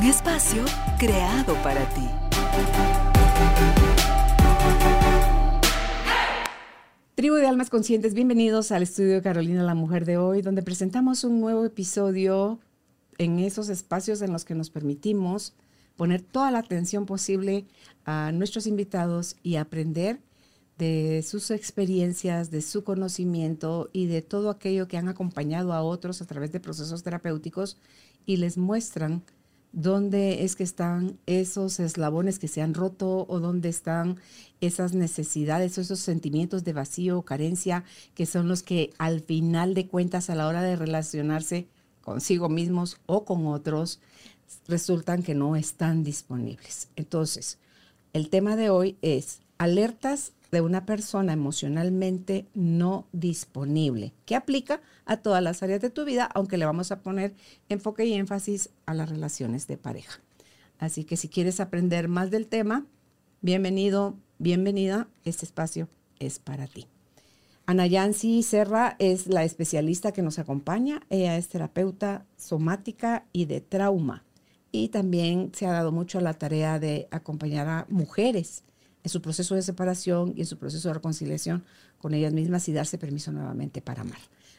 Un espacio creado para ti. Tribu de Almas Conscientes, bienvenidos al estudio Carolina, la mujer de hoy, donde presentamos un nuevo episodio en esos espacios en los que nos permitimos poner toda la atención posible a nuestros invitados y aprender de sus experiencias, de su conocimiento y de todo aquello que han acompañado a otros a través de procesos terapéuticos y les muestran dónde es que están esos eslabones que se han roto o dónde están esas necesidades o esos sentimientos de vacío o carencia que son los que al final de cuentas a la hora de relacionarse consigo mismos o con otros resultan que no están disponibles. Entonces, el tema de hoy es alertas de una persona emocionalmente no disponible, que aplica a todas las áreas de tu vida, aunque le vamos a poner enfoque y énfasis a las relaciones de pareja. Así que si quieres aprender más del tema, bienvenido, bienvenida, este espacio es para ti. Ana Yancy Serra es la especialista que nos acompaña. Ella es terapeuta somática y de trauma. Y también se ha dado mucho la tarea de acompañar a mujeres en su proceso de separación y en su proceso de reconciliación con ellas mismas y darse permiso nuevamente para amar.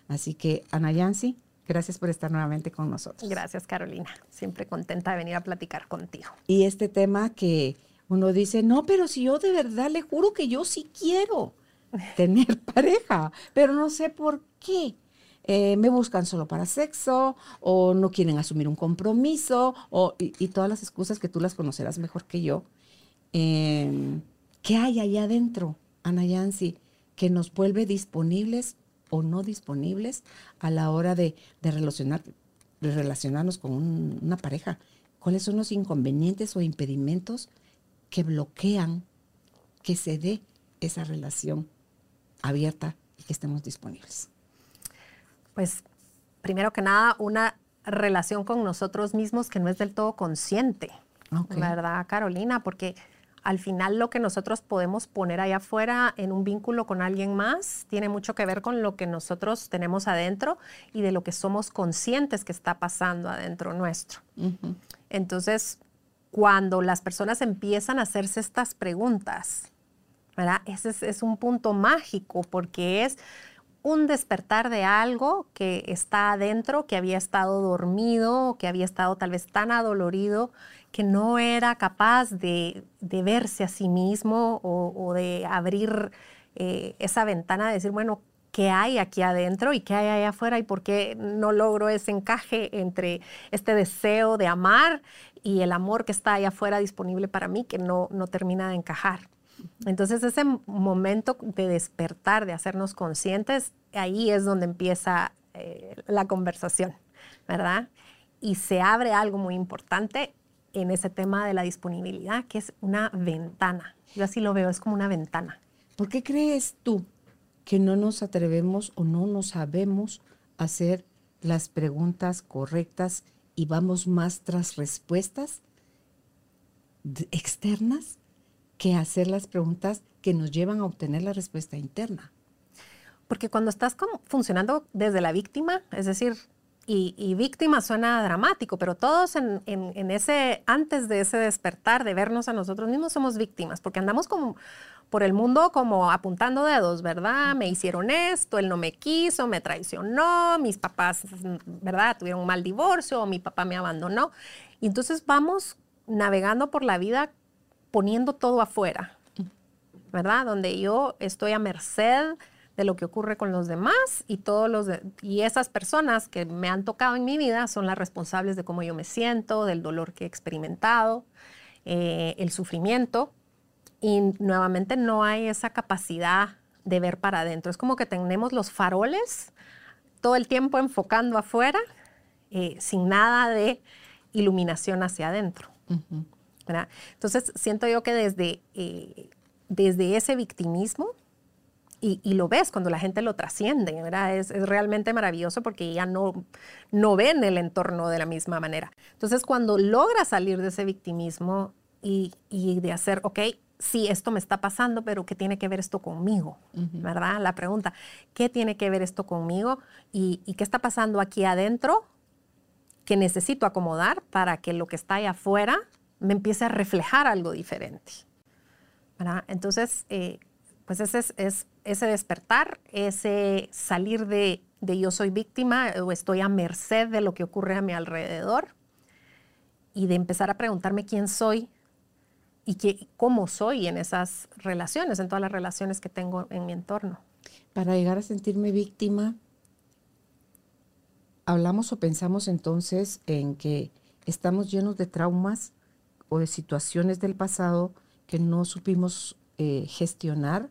Así que, Ana Yancy, gracias por estar nuevamente con nosotros. Gracias, Carolina. Siempre contenta de venir a platicar contigo. Y este tema que uno dice, no, pero si yo de verdad le juro que yo sí quiero tener pareja, pero no sé por qué. Eh, me buscan solo para sexo o no quieren asumir un compromiso o, y, todas las excusas que tú las conocerás mejor que yo. Em, ¿Qué hay allá adentro, Ana Yancy, que nos vuelve disponibles o no disponibles a la hora de, relacionar, de relacionarnos con una pareja? ¿Cuáles son los inconvenientes o impedimentos que bloquean que se dé esa relación abierta y que estemos disponibles? Pues primero que nada, una relación con nosotros mismos que no es del todo consciente, ¿verdad, Carolina? Porque al final lo que nosotros podemos poner allá afuera en un vínculo con alguien más tiene mucho que ver con lo que nosotros tenemos adentro y de lo que somos conscientes que está pasando adentro nuestro. Entonces, cuando las personas empiezan a hacerse estas preguntas, ¿verdad? Ese es un punto mágico porque es un despertar de algo que está adentro, que había estado dormido, que había estado tal vez tan adolorido, que no era capaz de, verse a sí mismo o, de abrir eh, esa ventana de decir, bueno, ¿qué hay aquí adentro y qué hay allá afuera y por qué no logro ese encaje entre este deseo de amar y el amor que está allá afuera disponible para mí que no, no termina de encajar? Entonces ese momento de despertar, de hacernos conscientes, ahí es donde empieza eh, la conversación, ¿verdad? Y se abre algo muy importante en ese tema de la disponibilidad, que es una ventana. Yo así lo veo, es como una ventana. ¿Por qué crees tú que no nos atrevemos o no nos sabemos hacer las preguntas correctas y vamos más tras respuestas externas que hacer las preguntas que nos llevan a obtener la respuesta interna. Porque cuando estás funcionando desde la víctima, es decir, y, víctima suena dramático, pero todos en, ese, antes de ese despertar, de vernos a nosotros mismos, somos víctimas, porque andamos como por el mundo como apuntando dedos, ¿verdad? Me hicieron esto, él no me quiso, me traicionó, mis papás, ¿verdad? Tuvieron un mal divorcio, o mi papá me abandonó. Y entonces vamos navegando por la vida poniendo todo afuera, ¿verdad? Donde yo estoy a merced de lo que ocurre con los demás y todos los y esas personas que me han tocado en mi vida son las responsables de cómo yo me siento, del dolor que he experimentado, eh, el sufrimiento y nuevamente no hay esa capacidad de ver para adentro. Es como que tenemos los faroles todo el tiempo enfocando afuera, eh, sin nada de iluminación hacia adentro. Entonces, siento yo que desde, eh, desde ese victimismo, y, lo ves cuando la gente lo trasciende, ¿verdad? Es, realmente maravilloso porque ya no, no ven el entorno de la misma manera. Entonces, cuando logra salir de ese victimismo y, de hacer, ok, sí, esto me está pasando, pero ¿qué tiene que ver esto conmigo? ¿Verdad? La pregunta, ¿qué tiene que ver esto conmigo? ¿Y, ¿Y, qué está pasando aquí adentro que necesito acomodar para que lo que está ahí afuera me empiece a reflejar algo diferente? ¿Verdad? Entonces, eh, pues ese es, ese despertar, ese salir de, yo soy víctima o estoy a merced de lo que ocurre a mi alrededor y de empezar a preguntarme quién soy y cómo soy en esas relaciones, en todas las relaciones que tengo en mi entorno. Para llegar a sentirme víctima, hablamos o pensamos entonces en que estamos llenos de traumas o de situaciones del pasado que no supimos eh, gestionar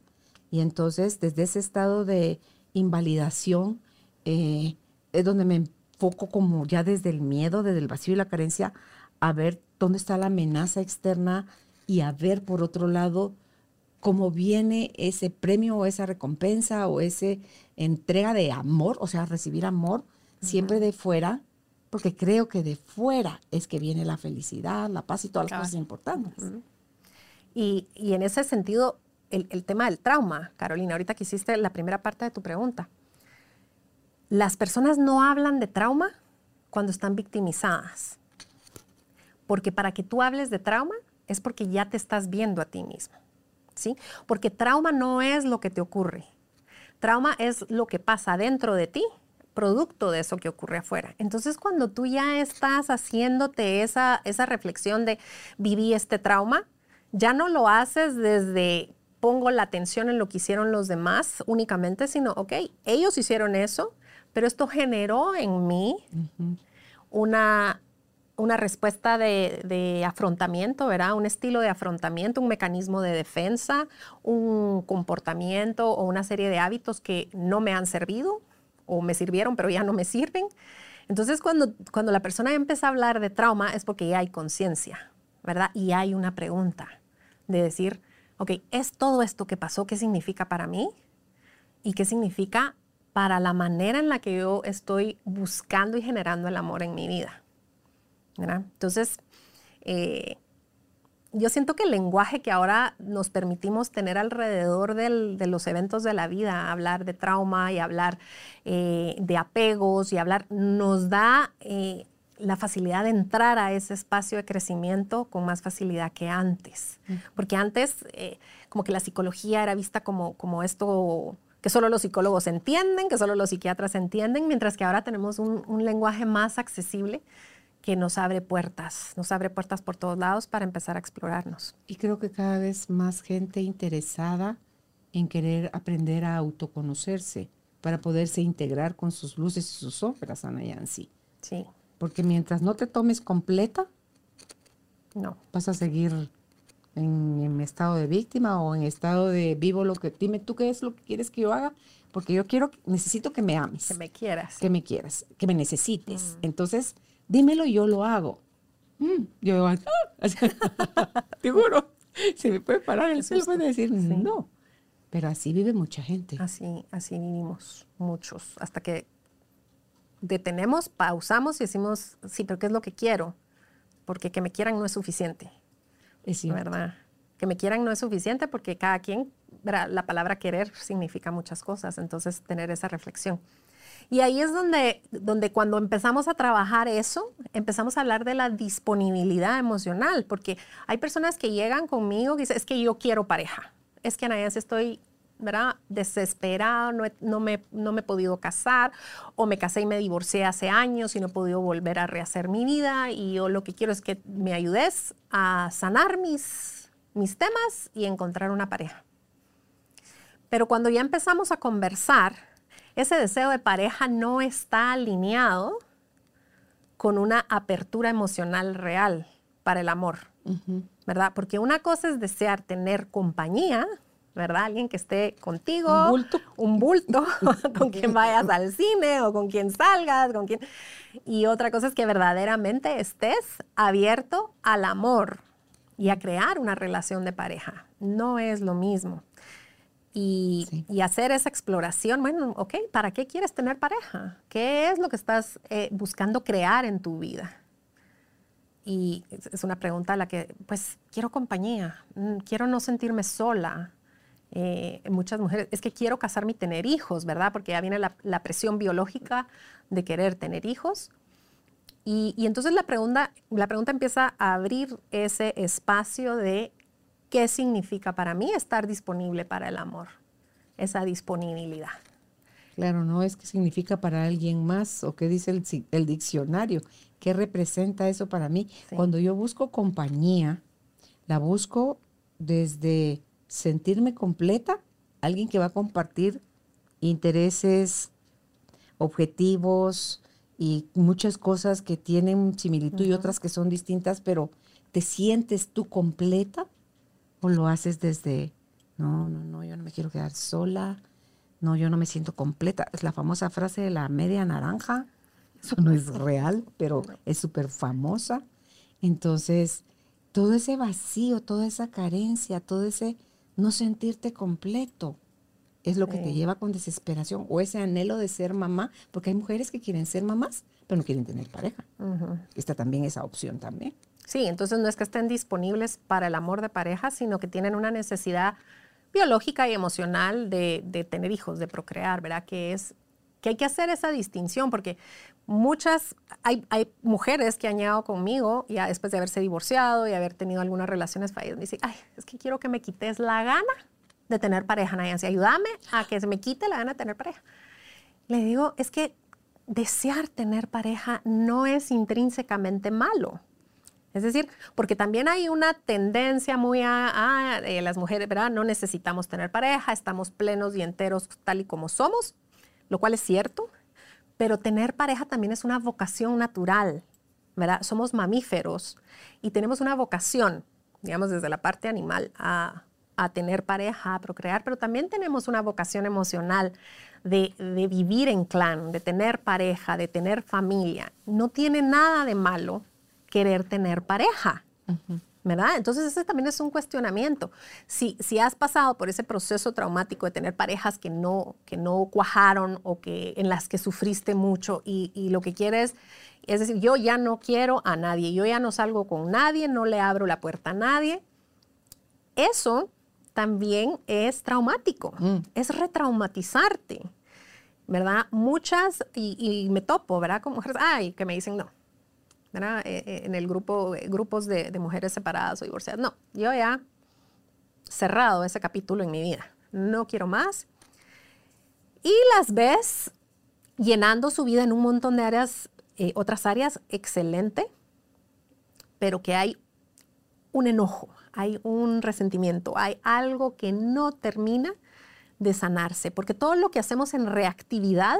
y entonces desde ese estado de invalidación eh, es donde me enfoco como ya desde el miedo, desde el vacío y la carencia, a ver dónde está la amenaza externa y a ver por otro lado cómo viene ese premio o esa recompensa o esa entrega de amor, o sea, recibir amor siempre de fuera, porque creo que de fuera es que viene la felicidad, la paz y todas las cosas importantes. y, y, en ese sentido, el, tema del trauma, Carolina, ahorita que hiciste la primera parte de tu pregunta. Las personas no hablan de trauma cuando están victimizadas. Porque para que tú hables de trauma es porque ya te estás viendo a ti mismo. ¿sí? Porque trauma no es lo que te ocurre. Trauma es lo que pasa dentro de ti, producto de eso que ocurre afuera. Entonces, cuando tú ya estás haciéndote esa, esa reflexión de viví este trauma, ya no lo haces desde pongo la atención en lo que hicieron los demás únicamente, sino, ok, ellos hicieron eso, pero esto generó en mí una, una respuesta de, afrontamiento, ¿verdad? Un estilo de afrontamiento, un mecanismo de defensa, un comportamiento o una serie de hábitos que no me han servido o me sirvieron, pero ya no me sirven. Entonces, cuando, cuando la persona empieza a hablar de trauma es porque ya hay conciencia, ¿verdad? Y hay una pregunta de decir, ok, ¿es todo esto que pasó? ¿Qué significa para mí? ¿Y qué significa para la manera en la que yo estoy buscando y generando el amor en mi vida? Entonces, eh, yo siento que el lenguaje que ahora nos permitimos tener alrededor de los eventos de la vida, hablar de trauma y hablar eh, de apegos y hablar, nos da eh, la facilidad de entrar a ese espacio de crecimiento con más facilidad que antes. Porque antes, eh, como que la psicología era vista como, como esto que solo los psicólogos entienden, que solo los psiquiatras entienden, mientras que ahora tenemos un, un lenguaje más accesible que nos abre puertas, nos abre puertas por todos lados para empezar a explorarnos. Y creo que cada vez más gente interesada en querer aprender a autoconocerse para poderse integrar con sus luces y sus sombras, Ana Yancy. Sí. Porque mientras no te tomes completa, no. vas a seguir en, estado de víctima o en estado de vivo lo que dime tú qué es lo que quieres que yo haga porque yo quiero necesito que me ames. Que me quieras. Que me quieras que me necesites. Mm. entonces dímelo y yo lo hago. Mm, yo ¡ah! te juro se me puede parar el suelo puede decir no pero así vive mucha gente. Así así vivimos muchos hasta que detenemos, pausamos y decimos, sí, pero ¿qué es lo que quiero? Porque que me quieran no es suficiente. Es ¿Verdad? Que me quieran no es suficiente porque cada quien, la palabra querer significa muchas cosas, entonces tener esa reflexión. Y ahí es donde, donde cuando empezamos a trabajar eso, empezamos a hablar de la disponibilidad emocional, porque hay personas que llegan conmigo y dicen, es que yo quiero pareja, es que Anaís estoy ¿verdad? Desesperado, no, me, no me he podido casar, o me casé y me divorcié hace años y no he podido volver a rehacer mi vida, y yo lo que quiero es que me ayudes a sanar mis, mis temas y encontrar una pareja. Pero cuando ya empezamos a conversar, ese deseo de pareja no está alineado con una apertura emocional real para el amor, ¿verdad? Porque una cosa es desear tener compañía, ¿verdad? Alguien que esté contigo. Un bulto. Un bulto, con quien vayas al cine o con quien salgas, con quien... Y otra cosa es que verdaderamente estés abierto al amor y a crear una relación de pareja. No es lo mismo. Y, y, hacer esa exploración, bueno, ok, ¿para qué quieres tener pareja? ¿Qué es lo que estás eh, buscando crear en tu vida? Y es una pregunta a la que, pues, quiero compañía, mm, quiero no sentirme sola. Eh, muchas mujeres, es que quiero casarme y tener hijos, ¿verdad? Porque ya viene la, la presión biológica de querer tener hijos. Y, y, entonces la pregunta, la pregunta empieza a abrir ese espacio de qué significa para mí estar disponible para el amor, esa disponibilidad. Claro, no es qué significa para alguien más o qué dice el, el diccionario, qué representa eso para mí. Sí. Cuando yo busco compañía, la busco desde sentirme completa, alguien que va a compartir intereses, objetivos y muchas cosas que tienen similitud uh -huh. y otras que son distintas, pero ¿te sientes tú completa o lo haces desde, no, no, no, yo no me quiero quedar sola, no, yo no me siento completa. Es la famosa frase de la media naranja. Eso no es real, pero es súper famosa. Entonces, todo ese vacío, toda esa carencia, todo ese no sentirte completo, es lo que te lleva con desesperación o ese anhelo de ser mamá, porque hay mujeres que quieren ser mamás, pero no quieren tener pareja. Uh -huh. Está también esa opción también. Sí, entonces no es que estén disponibles para el amor de pareja, sino que tienen una necesidad biológica y emocional de, de, tener hijos, de procrear, ¿verdad? Que es que hay que hacer esa distinción, porque muchas, hay, hay, mujeres que han llegado conmigo ya después de haberse divorciado y haber tenido algunas relaciones fallidas, me dicen, ay, es que quiero que me quites la gana de tener pareja, Nayansi, ayúdame a que se me quite la gana de tener pareja. Le digo, es que desear tener pareja no es intrínsecamente malo. Es decir, porque también hay una tendencia muy a, a eh, las mujeres, ¿verdad? No necesitamos tener pareja, estamos plenos y enteros tal y como somos, lo cual es cierto, pero tener pareja también es una vocación natural, ¿verdad? Somos mamíferos y tenemos una vocación, digamos, desde la parte animal a, a tener pareja, a procrear, pero también tenemos una vocación emocional de, de vivir en clan, de tener pareja, de tener familia. No tiene nada de malo querer tener pareja. ¿Verdad? Entonces ese también es un cuestionamiento. Si, si has pasado por ese proceso traumático de tener parejas que no, que no cuajaron o que, en las que sufriste mucho y, y lo que quieres, es decir, yo ya no quiero a nadie, yo ya no salgo con nadie, no le abro la puerta a nadie, eso también es traumático, mm. es retraumatizarte, ¿verdad? Muchas, y, y me topo, ¿verdad? Con mujeres, ay, que me dicen no ¿verdad? Eh, eh, en el grupo, eh, grupos de, de, mujeres separadas o divorciadas. No, yo ya cerrado ese capítulo en mi vida. No quiero más. Y las ves llenando su vida en un montón de áreas, eh, otras áreas, excelente, pero que hay un enojo, hay un resentimiento, hay algo que no termina de sanarse, porque todo lo que hacemos en reactividad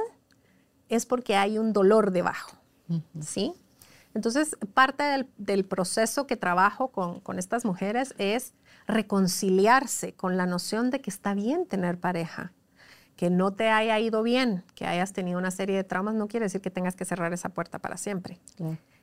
es porque hay un dolor debajo, uh -huh. ¿sí? Entonces, parte del, del proceso que trabajo con, con, estas mujeres es reconciliarse con la noción de que está bien tener pareja, que no te haya ido bien, que hayas tenido una serie de traumas, no quiere decir que tengas que cerrar esa puerta para siempre.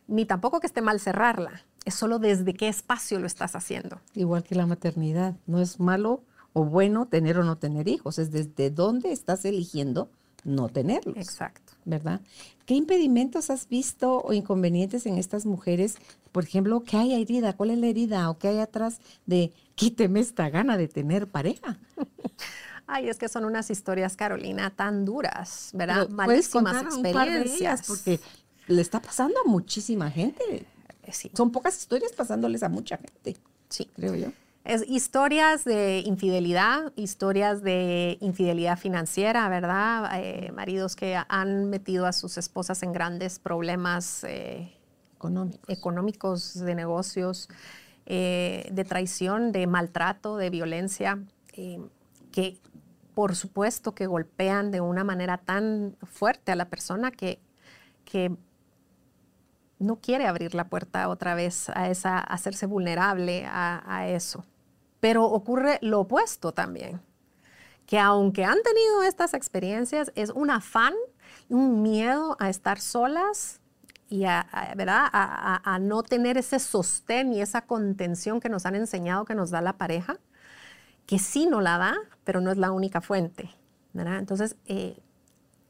Ni tampoco que esté mal cerrarla, es solo desde qué espacio lo estás haciendo. Igual que la maternidad, no es malo o bueno tener o no tener hijos, es desde dónde estás eligiendo no tenerlos. Exacto. ¿Verdad? ¿Qué impedimentos has visto o inconvenientes en estas mujeres? Por ejemplo, ¿qué hay herida? ¿Cuál es la herida? ¿O qué hay atrás de quíteme esta gana de tener pareja? Ay, es que son unas historias, Carolina, tan duras, ¿verdad? Pero Malísimas experiencias. porque le está pasando a muchísima gente. Sí. Son pocas historias pasándoles a mucha gente. Sí. Creo yo. Es historias de infidelidad, historias de infidelidad financiera, ¿verdad? Eh, maridos que han metido a sus esposas en grandes problemas eh, económicos. económicos. de negocios, eh, de traición, de maltrato, de violencia, que por supuesto que golpean de una manera tan fuerte a la persona que, que no quiere abrir la puerta otra vez a esa, a hacerse vulnerable a, a eso Pero ocurre lo opuesto también, que aunque han tenido estas experiencias, es un afán, un miedo a estar solas y a, ¿verdad? A, no tener ese sostén y esa contención que nos han enseñado que nos da la pareja, que sí no la da, pero no es la única fuente. ¿verdad? Entonces, eh,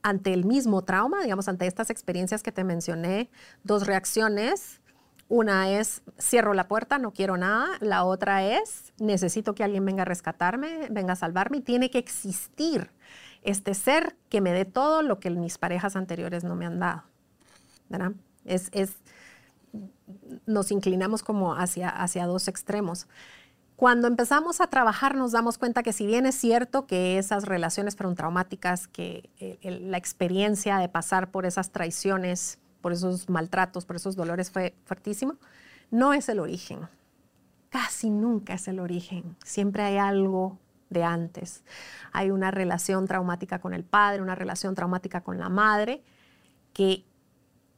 ante el mismo trauma, digamos, ante estas experiencias que te mencioné, dos reacciones. Una es, cierro la puerta, no quiero nada. La otra es, necesito que alguien venga a rescatarme, venga a salvarme. Tiene que existir este ser que me dé todo lo que mis parejas anteriores no me han dado. ¿verdad? Es, es, nos inclinamos como hacia, hacia dos extremos. Cuando empezamos a trabajar nos damos cuenta que si bien es cierto que esas relaciones fueron traumáticas, que la experiencia de pasar por esas traiciones, por esos maltratos, por esos dolores fue fuertísimo, no es el origen. Casi nunca es el origen. Siempre hay algo de antes. Hay una relación traumática con el padre, una relación traumática con la madre, que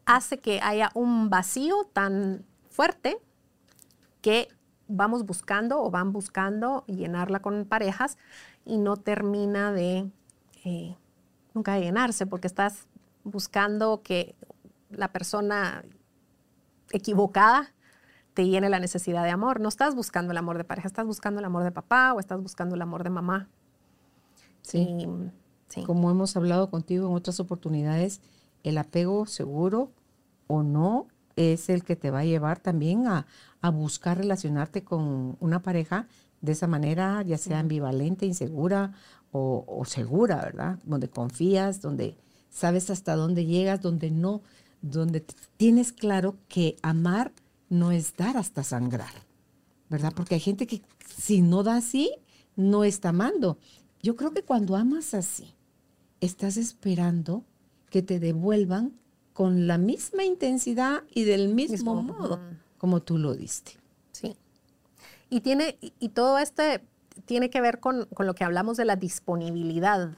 hace que haya un vacío tan fuerte que vamos buscando o van buscando llenarla con parejas y no termina de eh, nunca llenarse porque estás buscando que la persona equivocada te llene la necesidad de amor. No estás buscando el amor de pareja, estás buscando el amor de papá o estás buscando el amor de mamá. Sí. sí. Como hemos hablado contigo en otras oportunidades, el apego seguro o no es el que te va a llevar también a, a buscar relacionarte con una pareja de esa manera, ya sea ambivalente, insegura o, segura, ¿verdad? Donde confías, donde sabes hasta dónde llegas, donde no, donde tienes claro que amar no es dar hasta sangrar, ¿verdad? Porque hay gente que si no da así, no está amando. Yo creo que cuando amas así, estás esperando que te devuelvan con la misma intensidad y del mismo, modo como tú lo diste. Sí. Y, tiene, y todo este tiene que ver con, lo que hablamos de la disponibilidad,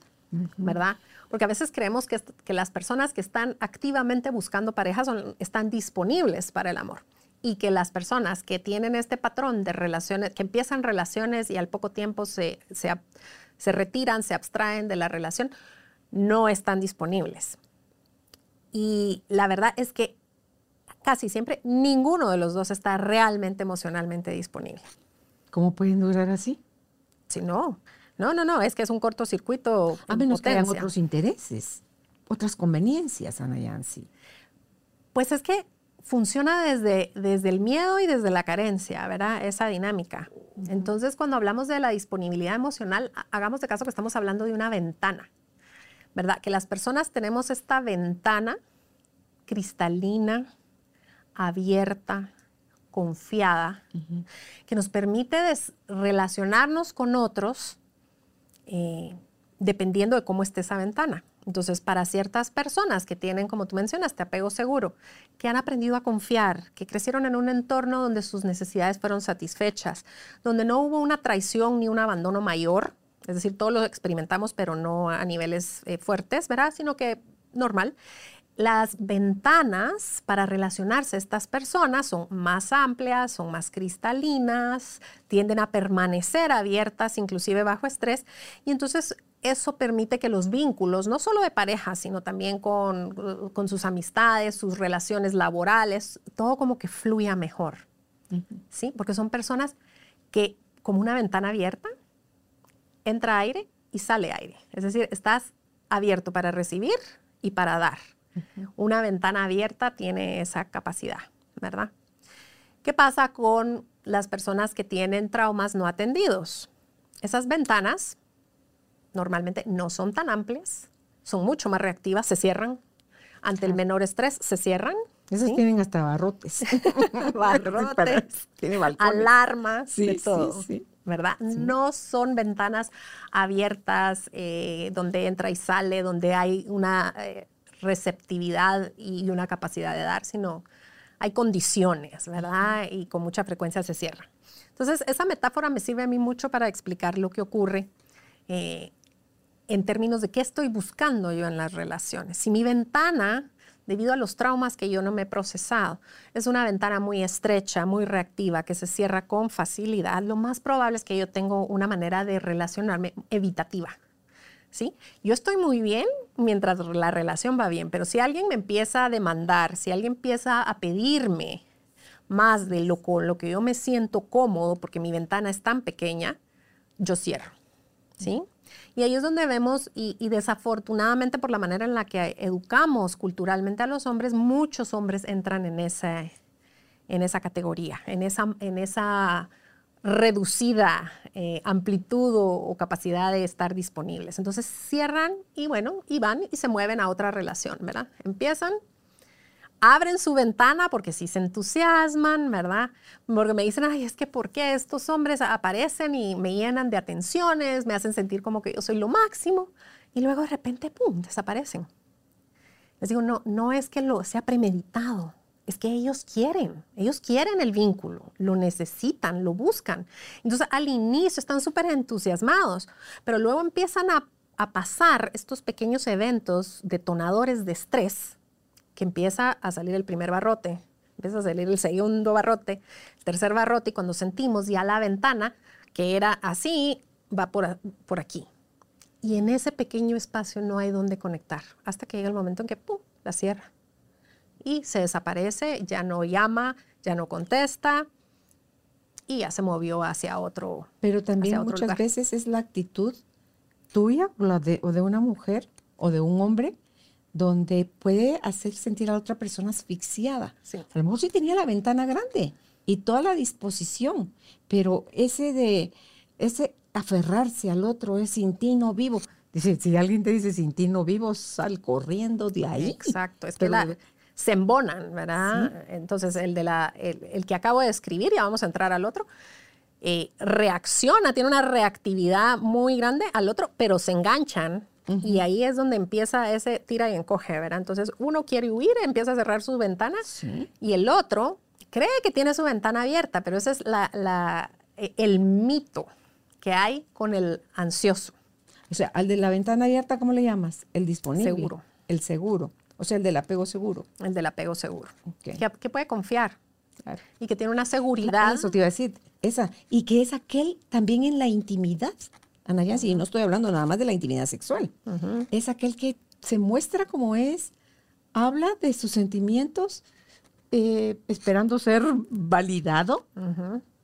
¿verdad? Porque a veces creemos que, que, las personas que están activamente buscando parejas están disponibles para el amor y que las personas que tienen este patrón de relaciones, que empiezan relaciones y al poco tiempo se, se, se retiran, se abstraen de la relación, no están disponibles. Y la verdad es que casi siempre ninguno de los dos está realmente emocionalmente disponible. ¿Cómo pueden durar así? Sí, no. No, no, no, es que es un cortocircuito. A menos que hayan otros intereses, otras conveniencias, Ana Yancy. Pues es que funciona desde, desde el miedo y desde la carencia, ¿verdad? Esa dinámica. Entonces, cuando hablamos de la disponibilidad emocional, hagamos de caso que estamos hablando de una ventana, ¿verdad? Que las personas tenemos esta ventana cristalina, abierta, confiada, que nos permite relacionarnos con otros eh, dependiendo de cómo esté esa ventana. Entonces, para ciertas personas que tienen, como tú mencionaste, apego seguro, que han aprendido a confiar, que crecieron en un entorno donde sus necesidades fueron satisfechas, donde no hubo una traición ni un abandono mayor, es decir, todos lo experimentamos, pero no a niveles eh, fuertes, ¿verdad? Sino que normal las ventanas para relacionarse estas personas son más amplias, son más cristalinas, tienden a permanecer abiertas inclusive bajo estrés y entonces eso permite que los vínculos, no solo de pareja, sino también con, sus amistades, sus relaciones laborales, todo como que fluya mejor. ¿Sí? Porque son personas que como una ventana abierta, entra aire y sale aire. Es decir, estás abierto para recibir y para dar. Una ventana abierta tiene esa capacidad, ¿verdad? ¿Qué pasa con las personas que tienen traumas no atendidos? Esas ventanas normalmente no son tan amplias, son mucho más reactivas, se cierran. Ante el menor estrés se cierran. Esas tienen hasta barrotes. barrotes, alarmas, de todo. ¿verdad? No son ventanas abiertas eh, donde entra y sale, donde hay una eh, receptividad y una capacidad de dar, sino hay condiciones, ¿verdad? Y con mucha frecuencia se cierra. Entonces, esa metáfora me sirve a mí mucho para explicar lo que ocurre eh, en términos de qué estoy buscando yo en las relaciones. Si mi ventana debido a los traumas que yo no me he procesado. Es una ventana muy estrecha, muy reactiva, que se cierra con facilidad. Lo más probable es que yo tengo una manera de relacionarme evitativa. ¿Sí? Yo estoy muy bien mientras la relación va bien, pero si alguien me empieza a demandar, si alguien empieza a pedirme más de lo con lo que yo me siento cómodo, porque mi ventana es tan pequeña, yo cierro. ¿Sí? Y ahí es donde vemos, y, desafortunadamente por la manera en la que educamos culturalmente a los hombres, muchos hombres entran en esa, en esa categoría, en esa, en esa reducida eh, amplitud o, capacidad de estar disponibles. Entonces cierran y bueno, y van y se mueven a otra relación, ¿verdad? Empiezan abren su ventana porque sí se entusiasman, ¿verdad? Porque me dicen, ay, es que ¿por qué estos hombres aparecen y me llenan de atenciones, me hacen sentir como que yo soy lo máximo? Y luego de repente, ¡pum!, desaparecen. Les digo, no, no es que lo sea premeditado, es que ellos quieren, ellos quieren el vínculo, lo necesitan, lo buscan. Entonces, al inicio están súper entusiasmados, pero luego empiezan a, pasar estos pequeños eventos detonadores de estrés que empieza a salir el primer barrote, empieza a salir el segundo barrote, el tercer barrote, y cuando sentimos ya la ventana, que era así, va por, por aquí. Y en ese pequeño espacio no hay donde conectar, hasta que llega el momento en que ¡pum! la cierra. Y se desaparece, ya no llama, ya no contesta, y ya se movió hacia otro. Pero también muchas veces es la actitud tuya la de, o de una mujer o de un hombre donde puede hacer sentir a la otra persona asfixiada. A lo mejor sí tenía la ventana grande y toda la disposición, pero ese de ese aferrarse al otro es sin ti no vivo. Dice, si alguien te dice sin ti no vivo, sal corriendo de ahí. Exacto, es que se embonan, ¿verdad? Entonces, el, de la, el, que acabo de escribir, ya vamos a entrar al otro, eh, reacciona, tiene una reactividad muy grande al otro, pero se enganchan y ahí es donde empieza ese tira y encoge, ¿verdad? Entonces uno quiere huir, empieza a cerrar sus ventanas y el otro cree que tiene su ventana abierta, pero ese es la, e, el mito que hay con el ansioso. O sea, al de la ventana abierta, ¿cómo le llamas? El disponible. Seguro. El seguro. O sea, el del apego seguro. El del apego seguro. Que, puede confiar. Y que tiene una seguridad. Eso te iba a decir. Esa. Y que es aquel también en la intimidad. Ana y no estoy hablando nada más de la intimidad sexual. Es aquel que se muestra como es, habla de sus sentimientos, eh, esperando ser validado,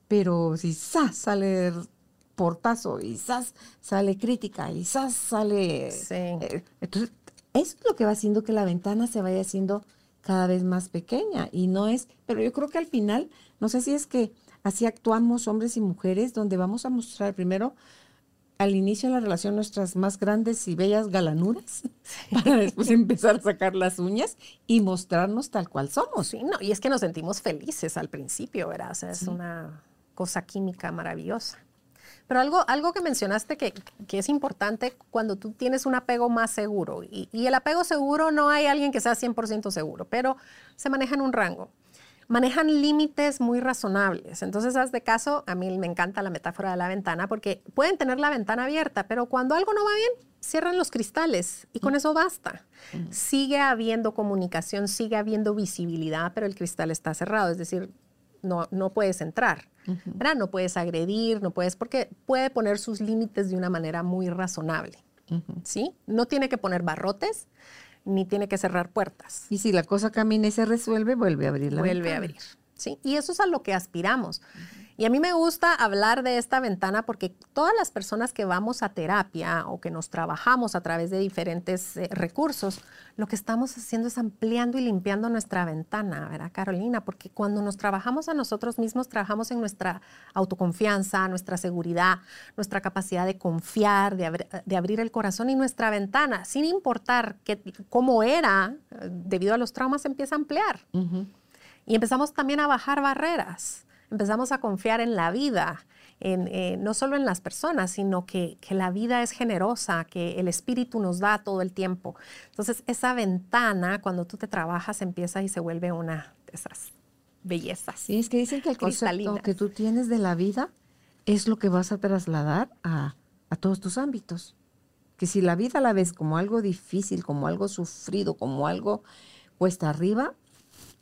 pero si sale portazo y sale crítica y sale... Eh, entonces, eso es lo que va haciendo que la ventana se vaya haciendo cada vez más pequeña y no es, pero yo creo que al final, no sé si es que así actuamos hombres y mujeres, donde vamos a mostrar primero al inicio de la relación nuestras más grandes y bellas galanuras para después empezar a sacar las uñas y mostrarnos tal cual somos. Sí, no, y es que nos sentimos felices al principio, ¿verdad? O sea, es una cosa química maravillosa. Pero algo, algo que mencionaste que, que, es importante cuando tú tienes un apego más seguro, y, y el apego seguro no hay alguien que sea 100% seguro, pero se maneja en un rango manejan límites muy razonables. Entonces, haz de caso, a mí me encanta la metáfora de la ventana porque pueden tener la ventana abierta, pero cuando algo no va bien, cierran los cristales y con eso basta. Sigue habiendo comunicación, sigue habiendo visibilidad, pero el cristal está cerrado, es decir, no, no puedes entrar, No puedes agredir, no puedes, porque puede poner sus límites de una manera muy razonable, ¿sí? No tiene que poner barrotes, ni tiene que cerrar puertas. Y si la cosa camina y se resuelve, vuelve a abrir la Vuelve a abrir. Sí, y eso es a lo que aspiramos. Y a mí me gusta hablar de esta ventana porque todas las personas que vamos a terapia o que nos trabajamos a través de diferentes eh, recursos, lo que estamos haciendo es ampliando y limpiando nuestra ventana, ¿verdad, Carolina? Porque cuando nos trabajamos a nosotros mismos, trabajamos en nuestra autoconfianza, nuestra seguridad, nuestra capacidad de confiar, de, abrir el corazón y nuestra ventana, sin importar que, cómo era, eh, debido a los traumas, empieza a ampliar. Y empezamos también a bajar barreras empezamos a confiar en la vida, en, eh, no solo en las personas, sino que, la vida es generosa, que el espíritu nos da todo el tiempo. Entonces, esa ventana, cuando tú te trabajas, empieza y se vuelve una de esas bellezas. Sí, es que dicen que el concepto que tú tienes de la vida es lo que vas a trasladar a, a todos tus ámbitos. Que si la vida la ves como algo difícil, como algo sufrido, como algo cuesta arriba,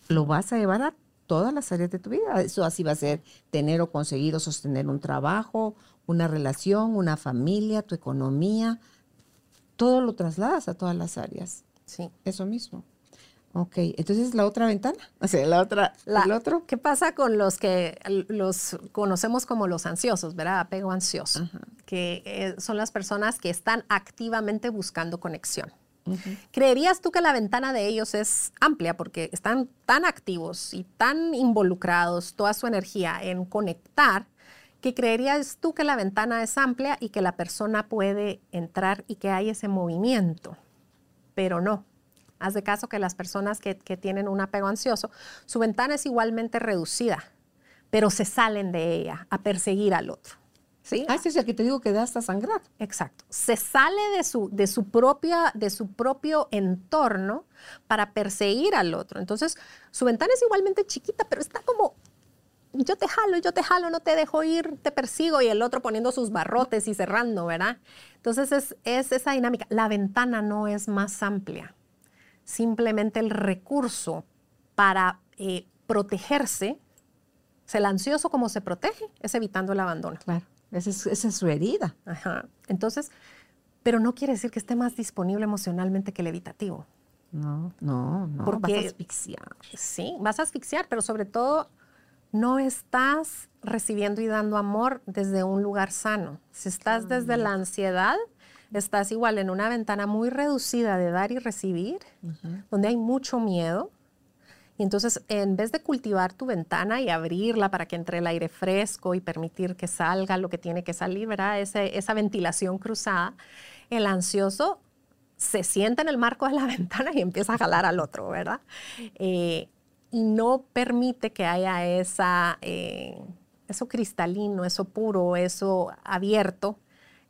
lo vas a llevar a todas las áreas de tu vida. Eso así va a ser tener o conseguir o sostener un trabajo, una relación, una familia, tu economía. Todo lo trasladas a todas las áreas. Sí. Eso mismo. Ok, entonces la otra ventana, o sea, la otra, el otro. ¿Qué pasa con los que los conocemos como los ansiosos, verdad? Apego ansioso, que eh, son las personas que están activamente buscando conexión. ¿Creerías tú que la ventana de ellos es amplia porque están tan activos y tan involucrados toda su energía en conectar que creerías tú que la ventana es amplia y que la persona puede entrar y que hay ese movimiento? Pero no. Haz de caso que las personas que, tienen un apego ansioso, su ventana es igualmente reducida, pero se salen de ella a perseguir al otro. ¿Sí? Ah, ese es el que te digo que da hasta sangrar. Exacto. Se sale de su, de su, propia, de su propio entorno para perseguir al otro. Entonces, su ventana es igualmente chiquita, pero está como, yo te jalo, yo te jalo, no te dejo ir, te persigo, y el otro poniendo sus barrotes y cerrando, ¿verdad? Entonces, es, es esa dinámica. La ventana no es más amplia. Simplemente el recurso para eh, protegerse, el ansioso como se protege, es evitando el abandono. Claro. Esa es, su herida. Ajá. Entonces, pero no quiere decir que esté más disponible emocionalmente que el evitativo. No, no, no. Porque, vas a asfixiar. Sí, vas a asfixiar, pero sobre todo no estás recibiendo y dando amor desde un lugar sano. Si estás desde la ansiedad, estás igual en una ventana muy reducida de dar y recibir, donde hay mucho miedo, y entonces, en vez de cultivar tu ventana y abrirla para que entre el aire fresco y permitir que salga lo que tiene que salir, ¿verdad? esa ventilación cruzada, el ansioso se sienta en el marco de la ventana y empieza a jalar al otro, ¿verdad? Eh, y no permite que haya esa, eh, eso cristalino, eso puro, eso abierto,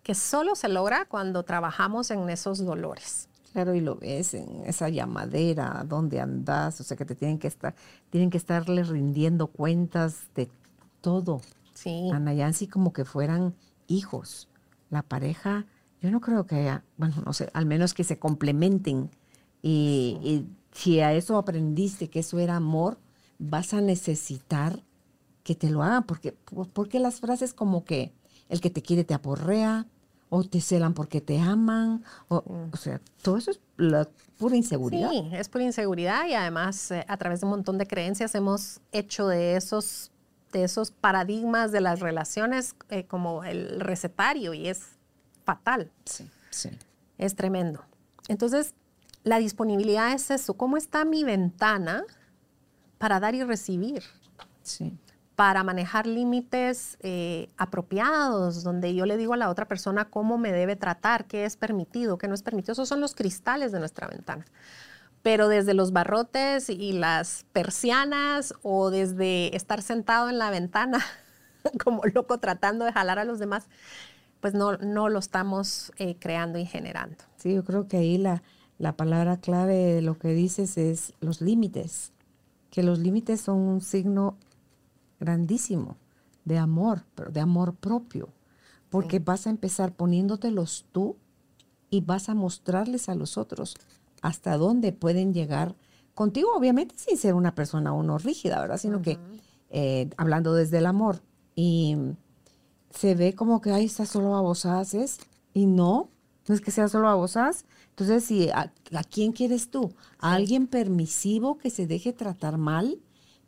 que solo se logra cuando trabajamos en esos dolores. Claro, y lo ves en esa llamadera, donde andas, o sea que te tienen que estar, tienen que estarle rindiendo cuentas de todo. Sí. Ana Yancy como que fueran hijos. La pareja, yo no creo que haya, bueno, no sé, al menos que se complementen. Y, si a eso aprendiste que eso era amor, vas a necesitar que te lo hagan, porque, porque las frases como que el que te quiere te aporrea, o te celan porque te aman, o, o sea, todo eso es la pura inseguridad. Sí, es pura inseguridad y además eh, a través de un montón de creencias hemos hecho de esos, de esos paradigmas de las relaciones eh, como el recetario y es fatal. Sí, sí. Es tremendo. Entonces, la disponibilidad es eso, ¿cómo está mi ventana para dar y recibir? Sí para manejar límites eh, apropiados, donde yo le digo a la otra persona cómo me debe tratar, qué es permitido, qué no es permitido. Esos son los cristales de nuestra ventana. Pero desde los barrotes y las persianas o desde estar sentado en la ventana como loco tratando de jalar a los demás, pues no, no lo estamos eh, creando y generando. Sí, yo creo que ahí la, la palabra clave de lo que dices es los límites, que los límites son un signo grandísimo de amor, pero de amor propio, porque vas a empezar poniéndotelos tú y vas a mostrarles a los otros hasta dónde pueden llegar contigo, obviamente sin ser una persona uno rígida, ¿verdad? Sino que eh, hablando desde el amor. Y se ve como que, ahí está solo babosadas, y no, no es que sea solo babosas. Entonces, si, ¿a, quién quieres tú? ¿A alguien permisivo que se deje tratar mal?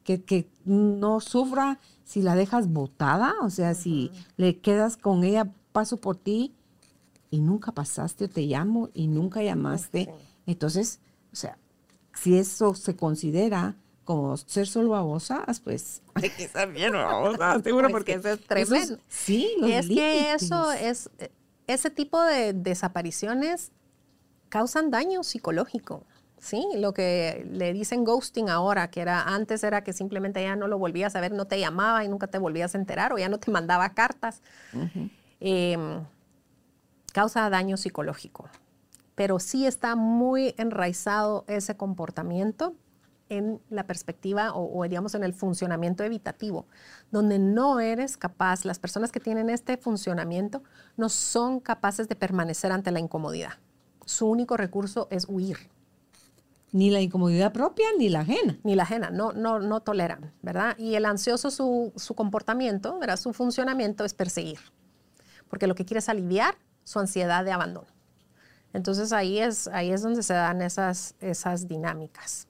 Que, no sufra si la dejas botada, o sea, si le quedas con ella, paso por ti y nunca pasaste o te llamo y nunca llamaste. Entonces, o sea, si eso se considera como ser solo babosas, pues hay que ser bien babosas, seguro, porque eso es tremendo. sí, es que eso es, ese tipo de desapariciones causan daño psicológico. Sí, lo que le dicen ghosting ahora, que era antes era que simplemente ya no lo volvías a ver, no te llamaba y nunca te volvías a enterar o ya no te mandaba cartas. Em, causa daño psicológico. Pero sí está muy enraizado ese comportamiento en la perspectiva o, o, digamos en el funcionamiento evitativo, donde no eres capaz, las personas que tienen este funcionamiento no son capaces de permanecer ante la incomodidad. Su único recurso es huir Ni la incomodidad propia ni la ajena. Ni la ajena, no, no, no toleran, ¿verdad? Y el ansioso, su, su comportamiento, ¿verdad? Su funcionamiento es perseguir, porque lo que quiere es aliviar su ansiedad de abandono. Entonces ahí es, ahí es donde se dan esas, esas dinámicas.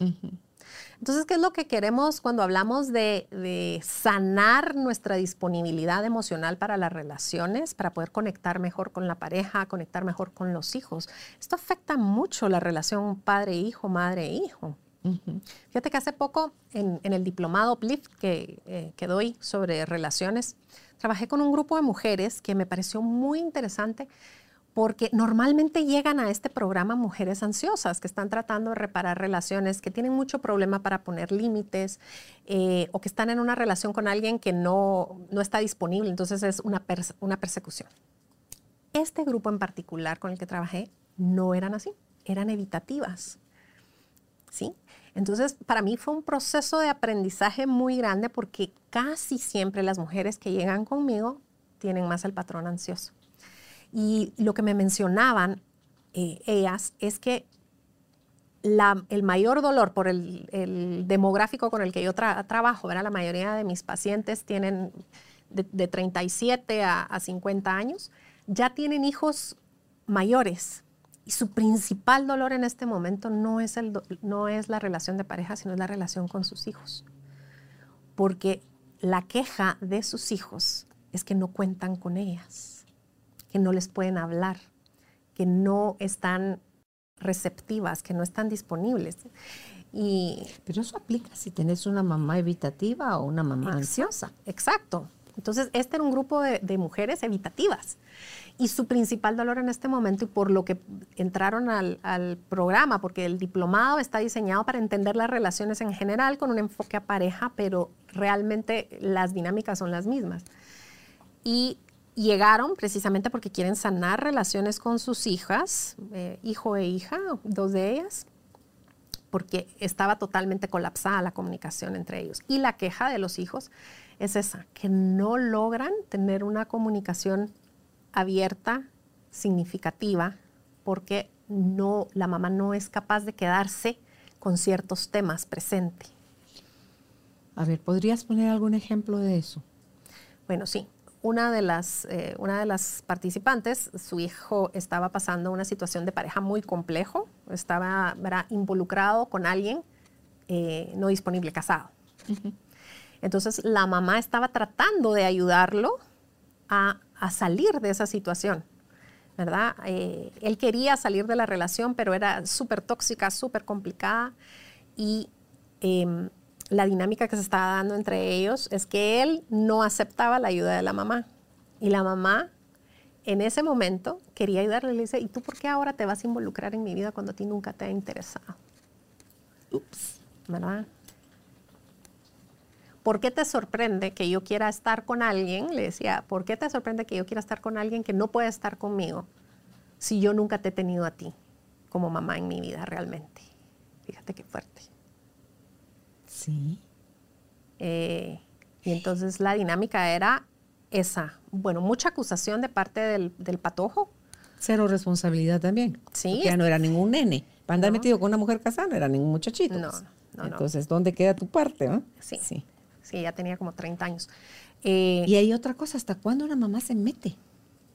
Entonces, ¿qué es lo que queremos cuando hablamos de, de, sanar nuestra disponibilidad emocional para las relaciones, para poder conectar mejor con la pareja, conectar mejor con los hijos? Esto afecta mucho la relación padre-hijo, madre-hijo. Fíjate que hace poco en, en el diplomado Uplift que, eh, que doy sobre relaciones, trabajé con un grupo de mujeres que me pareció muy interesante porque normalmente llegan a este programa mujeres ansiosas que están tratando de reparar relaciones, que tienen mucho problema para poner límites eh, o que están en una relación con alguien que no, no está disponible, entonces es una, una persecución. Este grupo en particular con el que trabajé no eran así, eran evitativas. ¿Sí? Entonces, para mí fue un proceso de aprendizaje muy grande porque casi siempre las mujeres que llegan conmigo tienen más el patrón ansioso. Y lo que me mencionaban eh, ellas es que el mayor dolor por el, demográfico con el que yo trabajo, la mayoría de mis pacientes tienen de, 37 a, a 50 años, ya tienen hijos mayores. Y su principal dolor en este momento no es, el, no es la relación de pareja, sino es la relación con sus hijos. Porque la queja de sus hijos es que no cuentan con ellas que no les pueden hablar, que no están receptivas, que no están disponibles. Y, Pero eso aplica si tenés una mamá evitativa o una mamá ansiosa. Exacto. Entonces, este era un grupo de, de, mujeres evitativas. Y su principal dolor en este momento, y por lo que entraron al, al, programa, porque el diplomado está diseñado para entender las relaciones en general con un enfoque a pareja, pero realmente las dinámicas son las mismas. Y llegaron precisamente porque quieren sanar relaciones con sus hijas, eh, hijo e hija, dos de ellas, porque estaba totalmente colapsada la comunicación entre ellos. Y la queja de los hijos es esa, que no logran tener una comunicación abierta, significativa, porque no, la mamá no es capaz de quedarse con ciertos temas presente. A ver, ¿podrías poner algún ejemplo de eso? Bueno, sí una de las, eh, una de las participantes, su hijo estaba pasando una situación de pareja muy complejo, estaba involucrado con alguien eh, no disponible, casado. Entonces la mamá estaba tratando de ayudarlo a, salir de esa situación, ¿verdad? Eh, él quería salir de la relación, pero era súper tóxica, súper complicada y em, la dinámica que se estaba dando entre ellos es que él no aceptaba la ayuda de la mamá. Y la mamá en ese momento quería ayudarle y le dice, ¿y tú por qué ahora te vas a involucrar en mi vida cuando a ti nunca te ha interesado? Ups, ¿verdad? ¿Por qué te sorprende que yo quiera estar con alguien? Le decía, ¿por qué te sorprende que yo quiera estar con alguien que no puede estar conmigo si yo nunca te he tenido a ti como mamá en mi vida realmente? Fíjate qué fuerte. Sí. Eh, y entonces la dinámica era esa. Bueno, mucha acusación de parte del, patojo. Cero responsabilidad también. Sí. ya no era ningún nene. Para andar metido con una mujer casada no era ningún muchachito. No, no, Entonces, ¿dónde queda tu parte? Sí. sí. Sí, ya tenía como 30 años. Eh, y hay otra cosa, ¿hasta cuándo una mamá se mete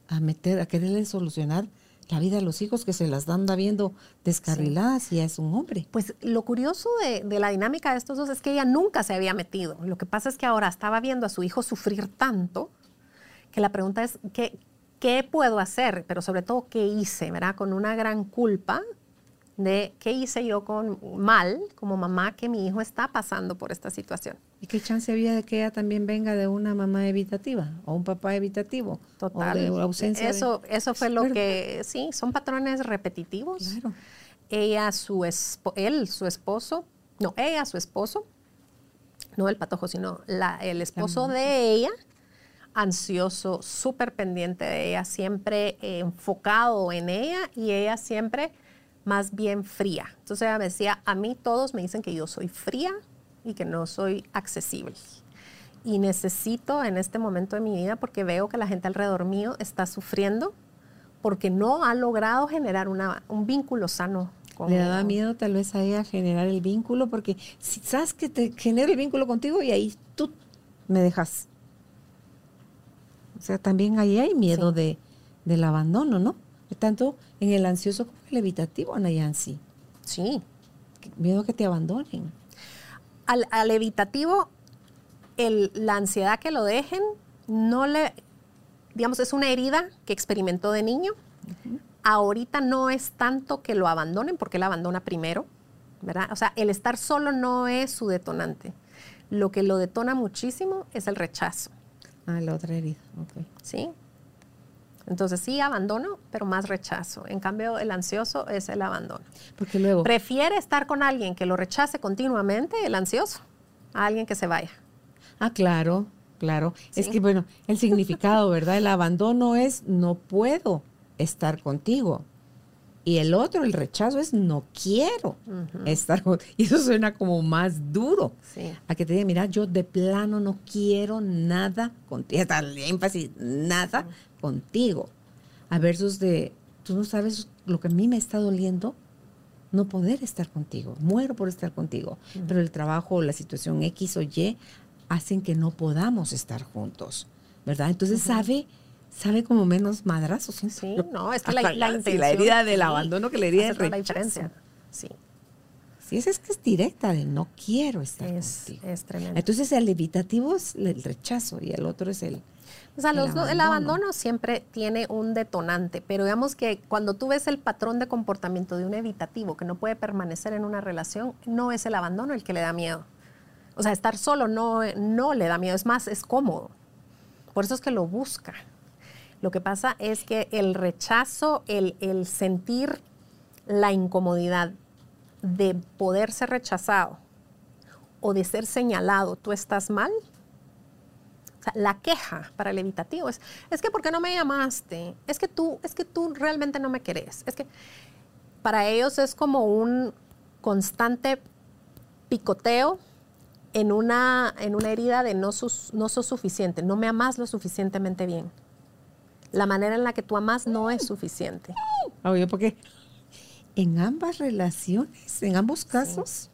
a meter, a quererle solucionar la vida de los hijos que se las anda viendo descarriladas y es un hombre. Pues lo curioso de, la dinámica de estos dos es que ella nunca se había metido. Lo que pasa es que ahora estaba viendo a su hijo sufrir tanto que la pregunta es, ¿qué, qué puedo hacer? Pero sobre todo, ¿qué hice? ¿Verdad? Con una gran culpa de qué hice yo con mal como mamá que mi hijo está pasando por esta situación. ¿Y qué chance había de que ella también venga de una mamá evitativa o un papá evitativo? Total. de ausencia eso, eso fue lo que, sí, son patrones repetitivos. Claro. Ella, su él, su esposo, no, ella, su esposo, no el patojo, sino la, el esposo de ella, ansioso, súper pendiente de ella, siempre enfocado en ella y ella siempre más bien fría. Entonces ella me decía, a mí todos me dicen que yo soy fría y que no soy accesible. Y necesito en este momento de mi vida, porque veo que la gente alrededor mío está sufriendo, porque no ha logrado generar un vínculo sano Le daba miedo tal vez a ella generar el vínculo, porque si sabes que te genera el vínculo contigo y ahí tú me dejas. O sea, también ahí hay miedo de, del abandono, ¿no? Tanto en el ansioso como en el evitativo, Anayansi. Sí. Miedo que te abandonen. Al, al evitativo, el, la ansiedad que lo dejen, no le, digamos, es una herida que experimentó de niño. Ahorita no es tanto que lo abandonen, porque él abandona primero, ¿verdad? O sea, el estar solo no es su detonante. Lo que lo detona muchísimo es el rechazo. Ah, la otra herida, ok. ¿Sí? Entonces sí, abandono, pero más rechazo. En cambio, el ansioso es el abandono. Porque luego... Prefiere estar con alguien que lo rechace continuamente, el ansioso, a alguien que se vaya. Ah, claro, claro. Es que, bueno, el significado, ¿verdad? El abandono es no puedo estar contigo. Y el otro, el rechazo, es no quiero estar contigo. Y eso suena como más duro. A que te diga, mira, yo de plano no quiero nada contigo. Está el énfasis, nada contigo. A versus de, tú no sabes lo que a mí me está doliendo, no poder estar contigo. Muero por estar contigo. Pero el trabajo, la situación X o Y hacen que no podamos estar juntos, ¿verdad? Entonces sabe, sabe como menos madrazos. Sí, no, es que la, la, intención, la herida del abandono que le herida de la diferencia. Sí. Sí, esa es que es directa de no quiero estar contigo. Es tremendo. Entonces el evitativo es el rechazo y el otro es el, o sea, el, abandono. el, abandono. siempre tiene un detonante, pero digamos que cuando tú ves el patrón de comportamiento de un evitativo que no puede permanecer en una relación, no es el abandono el que le da miedo. O sea, estar solo no, no le da miedo, es más, es cómodo. Por eso es que lo busca. Lo que pasa es que el rechazo, el, sentir la incomodidad de poder ser rechazado o de ser señalado, tú estás mal. La queja para el evitativo es, es que ¿por qué no me llamaste? Es que tú, es que tú realmente no me querés. Es que para ellos es como un constante picoteo en una, en una herida de no, sos, no sos suficiente, no me amas lo suficientemente bien. La manera en la que tú amas no es suficiente. Oye, porque en ambas relaciones, en ambos casos,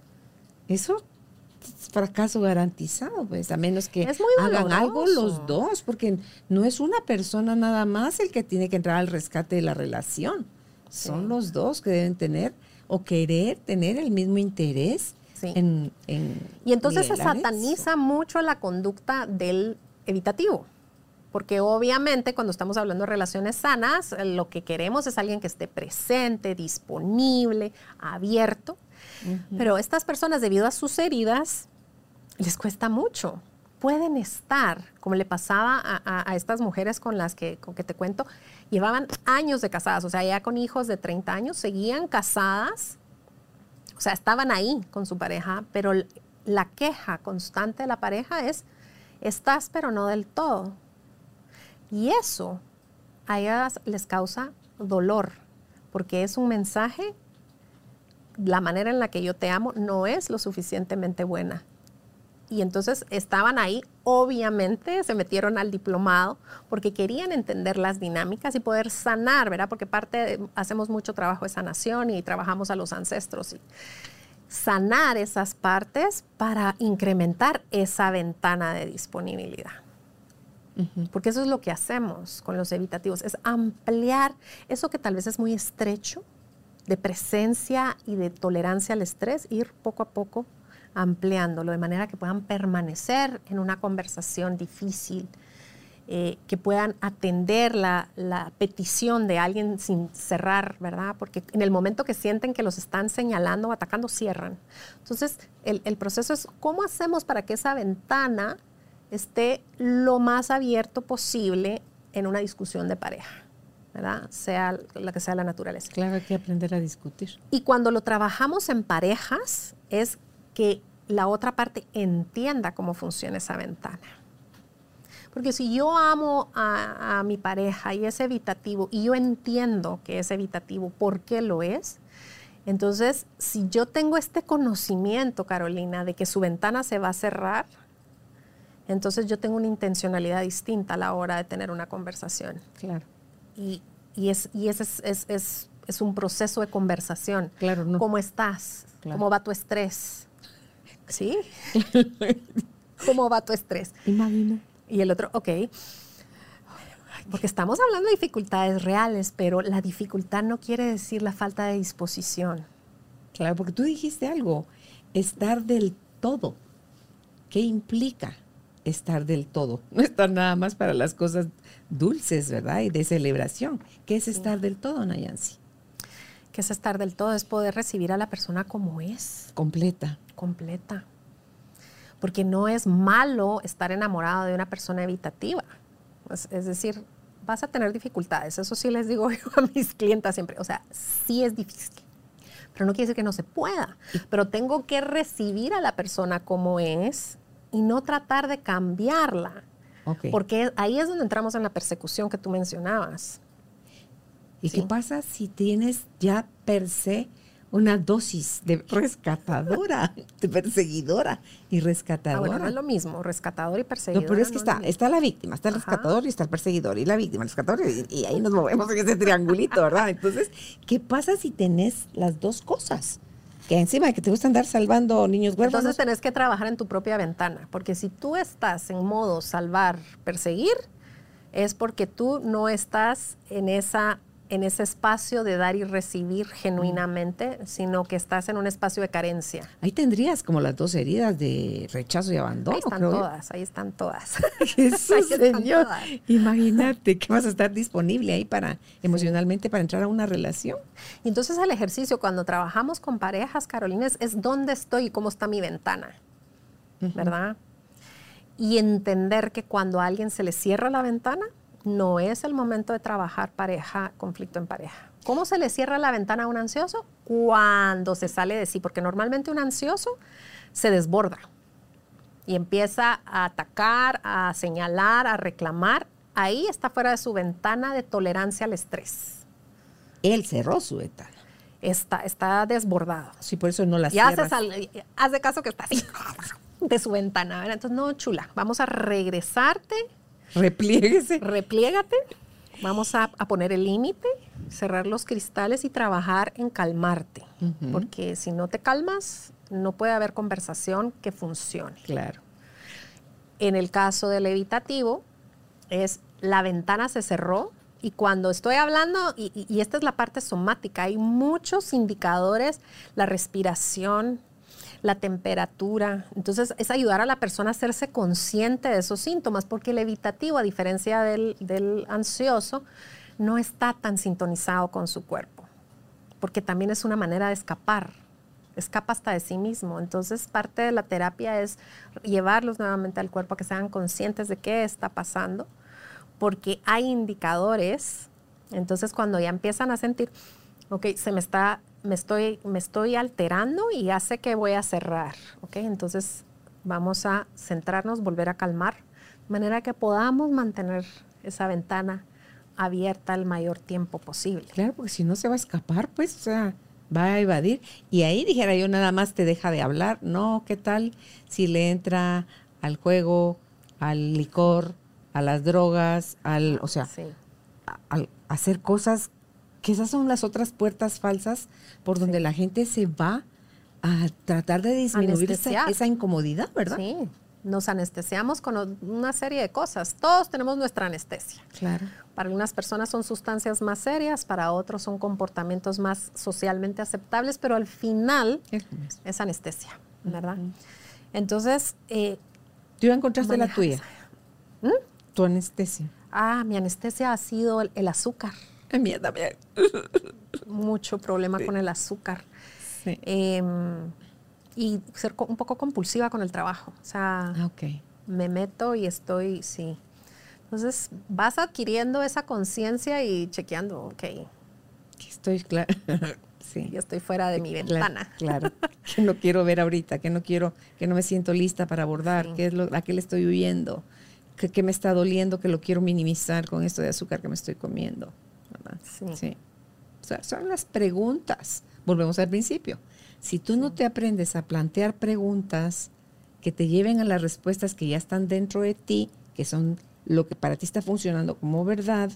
eso es fracaso garantizado, pues, a menos que hagan algo los dos, porque no es una persona nada más el que tiene que entrar al rescate de la relación. Son los dos que deben tener o querer tener el mismo interés y entonces se sataniza mucho la conducta del evitativo. Porque obviamente cuando estamos hablando de relaciones sanas, lo que queremos es alguien que esté presente, disponible, abierto. Pero estas personas, debido a sus heridas, les cuesta mucho. Pueden estar, como le pasaba a, estas mujeres con las que, con que te cuento, llevaban años de casadas, o sea, ya con hijos de 30 años, seguían casadas o sea, estaban ahí con su pareja, pero la queja constante de la pareja es, estás pero no del todo. Y eso a ellas les causa dolor, porque es un mensaje, la manera en la que yo te amo no es lo suficientemente buena. Y entonces estaban ahí, obviamente se metieron al diplomado porque querían entender las dinámicas y poder sanar, ¿verdad? Porque parte, hacemos mucho trabajo de sanación y trabajamos a los ancestros. Y sanar esas partes para incrementar esa ventana de disponibilidad. Porque eso es lo que hacemos con los evitativos, es ampliar eso que tal vez es muy estrecho de presencia y de tolerancia al estrés, ir poco a poco ampliándolo de manera que puedan permanecer en una conversación difícil, eh, que puedan atender la, petición de alguien sin cerrar, ¿verdad? Porque en el momento que sienten que los están señalando o atacando, cierran. Entonces, el, el proceso es cómo hacemos para que esa ventana esté lo más abierto posible en una discusión de pareja. ¿verdad? Sea la que sea la naturaleza. Claro, hay que aprender a discutir. Y cuando lo trabajamos en parejas, es que la otra parte entienda cómo funciona esa ventana. Porque si yo amo a, mi pareja y es evitativo y yo entiendo que es evitativo, ¿por qué lo es? Entonces, si yo tengo este conocimiento, Carolina, de que su ventana se va a cerrar, entonces yo tengo una intencionalidad distinta a la hora de tener una conversación. Claro. Y, y, es, y ese es, es, es un proceso de conversación. Claro, no. ¿Cómo estás? Claro. ¿Cómo va tu estrés? ¿Sí? ¿Cómo va tu estrés? Imagina. Y el otro, ok. Porque estamos hablando de dificultades reales, pero la dificultad no quiere decir la falta de disposición. Claro, porque tú dijiste algo, estar del todo. ¿Qué implica estar del todo? No estar nada más para las cosas dulces, ¿verdad? Y de celebración. ¿Qué es estar del todo, Nayansi? Que es estar del todo, es poder recibir a la persona como es, Completa. completa. Porque no es malo estar enamorado de una persona evitativa. Es, es decir, vas a tener dificultades. Eso sí les digo yo a mis clientas siempre. O sea, sí es difícil. Pero no quiere decir que no se pueda. Pero tengo que recibir a la persona como es y no tratar de cambiarla. Porque ahí es donde entramos en la persecución que tú mencionabas. ¿Y Sí. qué pasa si tienes ya per se una dosis de rescatadora, de perseguidora y Ah, rescatadora? bueno, no es lo mismo, rescatador y perseguidor. No, pero es que no está, está la víctima, está el Ajá. rescatador y está el perseguidor y la víctima, el rescatador y, y ahí nos movemos en ese triangulito, ¿verdad? Entonces, ¿qué pasa si tenés las dos cosas? Que encima que te gusta andar salvando niños huérfanos, Entonces tenés que trabajar en tu propia ventana, porque si tú estás en modo salvar, perseguir, es porque tú no estás en esa en ese espacio de dar y recibir genuinamente, sino que estás en un espacio de carencia. ahí tendrías como las dos heridas de rechazo y abandono. ahí están creo yo. todas, ahí están todas. Jesús, Ahí están Señor. todas. Imagínate que vas a estar disponible ahí para emocionalmente para entrar a una relación. Y entonces el ejercicio cuando trabajamos con parejas, Carolina, es, es dónde estoy y cómo está mi ventana, ¿verdad? Y entender que cuando a alguien se le cierra la ventana, no es el momento de trabajar pareja, conflicto en pareja. ¿Cómo se le cierra la ventana a un ansioso? Cuando se sale de sí, porque normalmente un ansioso se desborda y empieza a atacar, a señalar, a reclamar. Ahí está fuera de su ventana de tolerancia al estrés. Él cerró su ventana. Está, está desbordado. Sí, por eso no la Y hace, cierras. sal- haz de caso que está así, de su ventana. Entonces, no, chula, vamos a regresarte, Repliéguese. repliégate, vamos a, a poner el límite, cerrar los cristales y trabajar en calmarte. Porque si no te calmas, no puede haber conversación que funcione. Claro. En el caso del evitativo, es la ventana se cerró y cuando estoy hablando, y esta es la parte somática, hay muchos indicadores, la respiración, la temperatura. Entonces, es ayudar a la persona a hacerse consciente de esos síntomas, porque el evitativo, a diferencia del, del ansioso, no está tan sintonizado con su cuerpo, porque también es una manera de escapar escapa hasta de sí mismo. Entonces, parte de la terapia es llevarlos nuevamente al cuerpo a que sean conscientes de qué está pasando, porque hay indicadores. Entonces, cuando ya empiezan a sentir, ok, se me está, me estoy, me estoy alterando y ya sé que voy a cerrar, ok, entonces vamos a centrarnos, volver a calmar, de manera que podamos mantener esa ventana abierta el mayor tiempo posible. Claro, porque si no se va a escapar, pues, o sea, va a evadir. Y ahí dijera yo, nada más te deja de hablar. No, ¿qué tal si le entra al juego, al licor, a las drogas, al, o sea, Sí. a- al hacer cosas que esas son las otras puertas falsas por donde la gente se va a tratar de disminuir esa, esa incomodidad, ¿verdad? Sí, nos anestesiamos con una serie de cosas. Todos tenemos nuestra anestesia. Claro. Para algunas personas son sustancias más serias, para otros son comportamientos más socialmente aceptables, pero al final es anestesia, ¿verdad? Entonces, eh, Tú encontraste la tuya, esa- tu anestesia. ah, mi anestesia ha sido el, el azúcar. Ay, mía también. Mucho problema con el azúcar. Sí. Em, y ser un poco compulsiva con el trabajo. O sea, Ah, me meto y estoy, sí. Entonces vas adquiriendo esa conciencia y chequeando, ok, estoy claro. sí. ya estoy fuera de mi Claro, ventana. Claro, que no quiero ver ahorita, que no quiero, que no me siento lista para abordar, Sí. qué es lo, a qué le estoy huyendo, que, que me está doliendo, que lo quiero minimizar con esto de azúcar que me estoy comiendo. ¿Verdad? Sí. O sea, son las preguntas. Volvemos al principio. Si tú no te aprendes a plantear preguntas que te lleven a las respuestas que ya están dentro de ti, que son lo que para ti está funcionando como verdad,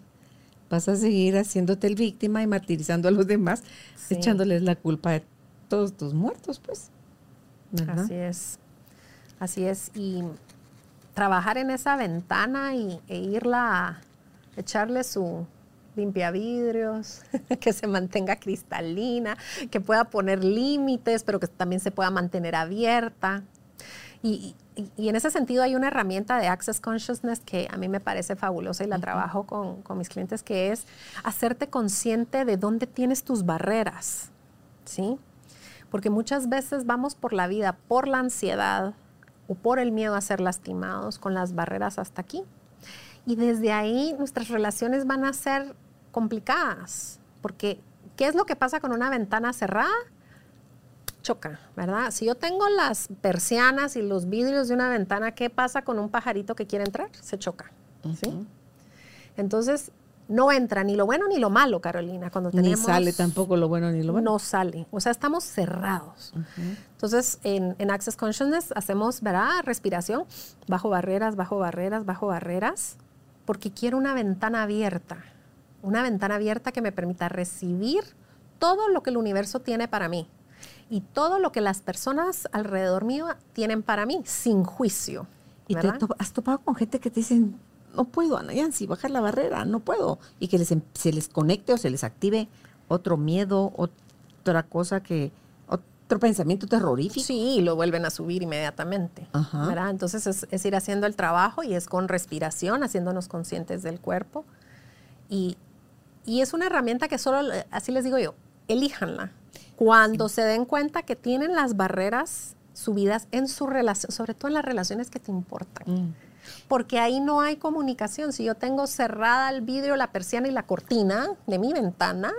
vas a seguir haciéndote el víctima y martirizando a los demás, echándoles la culpa de todos tus muertos, pues. Así es. Así es. Y trabajar en esa ventana y, e irla a echarle su limpia vidrios, que se mantenga cristalina, que pueda poner límites, pero que también se pueda mantener abierta. Y, en ese sentido hay una herramienta de Access Consciousness que a mí me parece fabulosa y la trabajo con, con, mis clientes, que es hacerte consciente de dónde tienes tus barreras, ¿sí? Porque muchas veces vamos por la vida por la ansiedad o por el miedo a ser lastimados con las barreras hasta aquí. Y desde ahí nuestras relaciones van a ser complicadas, porque ¿qué es lo que pasa con una ventana cerrada? choca, ¿verdad? Si yo tengo las persianas y los vidrios de una ventana, ¿qué pasa con un pajarito que quiere entrar? Se choca, ¿sí? Entonces, no entra ni lo bueno ni lo malo, Carolina. Cuando tenemos, ni sale tampoco lo bueno ni lo bueno. No sale. O sea, estamos cerrados. Entonces, en, en, Access Consciousness hacemos, ¿verdad? Respiración, bajo barreras, bajo barreras, bajo barreras, porque quiero una ventana abierta. Una ventana abierta que me permita recibir todo lo que el universo tiene para mí y todo lo que las personas alrededor mío tienen para mí, sin juicio. ¿Y te has topado con gente que te dicen, no puedo, Ana Yancy, bajar la barrera, no puedo? Y que em, se les conecte o se les active otro miedo, otra cosa que, otro pensamiento terrorífico. Sí, lo vuelven a subir inmediatamente. ¿verdad? Entonces es, es, ir haciendo el trabajo y es con respiración, haciéndonos conscientes del cuerpo. Y, y es una herramienta que solo, así les digo yo, elíjanla cuando se den cuenta que tienen las barreras subidas en su relación, sobre todo en las relaciones que te importan. Mm. Porque ahí no hay comunicación. Si yo tengo cerrada el vidrio, la persiana y la cortina de mi ventana,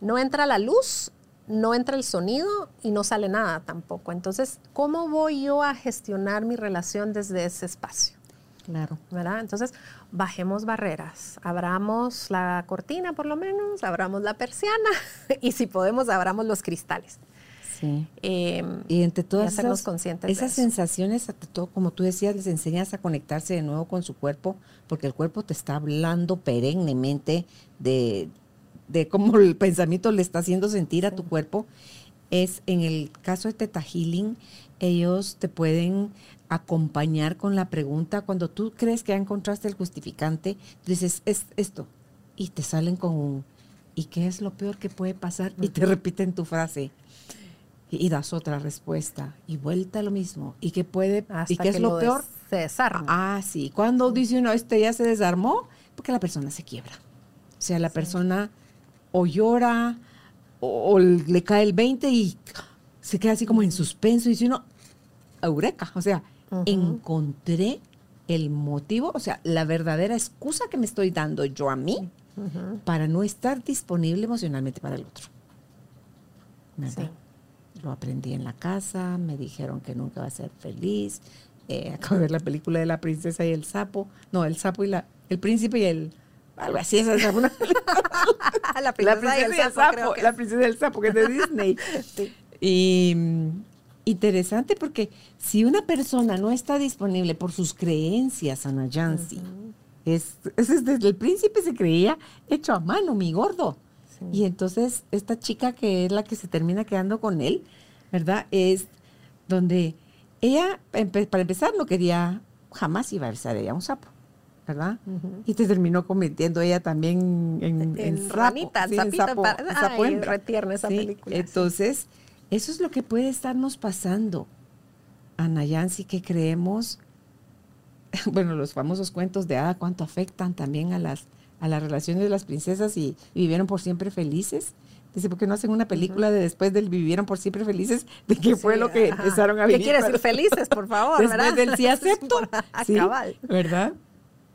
no entra la luz, no entra el sonido y no sale nada tampoco. Entonces, ¿cómo voy yo a gestionar mi relación desde ese espacio? Claro. ¿Verdad? Entonces, bajemos barreras, abramos la cortina por lo menos, abramos la persiana y si podemos, abramos los cristales. Sí. Em, y entre todas esas, conscientes esas sensaciones, todo, como tú decías, les enseñas a conectarse de nuevo con su cuerpo, porque el cuerpo te está hablando perennemente de, de cómo el pensamiento le está haciendo sentir a tu cuerpo. Es en el caso de Teta Healing, ellos te pueden acompañar con la pregunta. Cuando tú crees que ya encontraste el justificante, dices, es esto. Y te salen con un, ¿y qué es lo peor que puede pasar? Y te repiten tu frase. Y, das otra respuesta. Y vuelta a lo mismo. ¿Y qué puede? ¿Y qué es lo, peor? Se desarma. Ah, sí. Cuando dice uno, este ya se desarmó, porque la persona se quiebra. O sea, la persona o llora o, le cae el 20 y se queda así como en suspenso y dice uno, eureka. O sea, encontré el motivo, o sea, la verdadera excusa que me estoy dando yo a mí para no estar disponible emocionalmente para el otro. Lo aprendí en la casa, me dijeron que nunca va a ser feliz. Eh, acabo de ver la película de la princesa y el sapo. No, el sapo y la, el príncipe y el, algo así, esa es alguna la, princesa y el sapo, la princesa y el sapo, que es de Disney. Y interesante porque si una persona no está disponible por sus creencias, Ana Yancy, es, desde el príncipe se creía hecho a mano, mi gordo. Y entonces esta chica que es la que se termina quedando con él, ¿verdad? Es donde ella, para empezar, no quería, jamás iba a besar ella un sapo. ¿verdad? Y te terminó convirtiendo ella también en, en, ranita, sapo, sapo esa película. Entonces, eso es lo que puede estarnos pasando. Ana Yancy, que creemos, bueno, los famosos cuentos de Ada, cuánto afectan también a las, a las relaciones de las princesas y, vivieron por siempre felices. Dice, ¿por qué no hacen una película de después del vivieron por siempre felices? ¿De qué fue lo que empezaron a vivir? ¿Qué quieres decir felices, por favor? después del sí acepto. sí, ¿Verdad?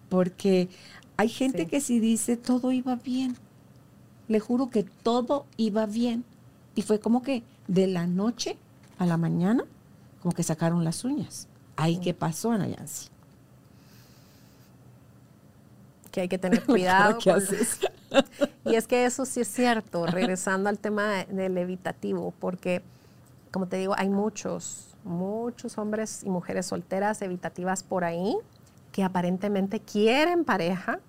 Porque hay gente que si dice todo iba bien. Le juro que todo iba bien. Y fue como que de la noche a la mañana, como que sacaron las uñas. Ahí qué pasó, Ana Yancy. Que hay que tener cuidado. y es que eso sí es cierto, regresando al tema del evitativo, porque, como te digo, hay muchos, muchos hombres y mujeres solteras evitativas por ahí que aparentemente quieren pareja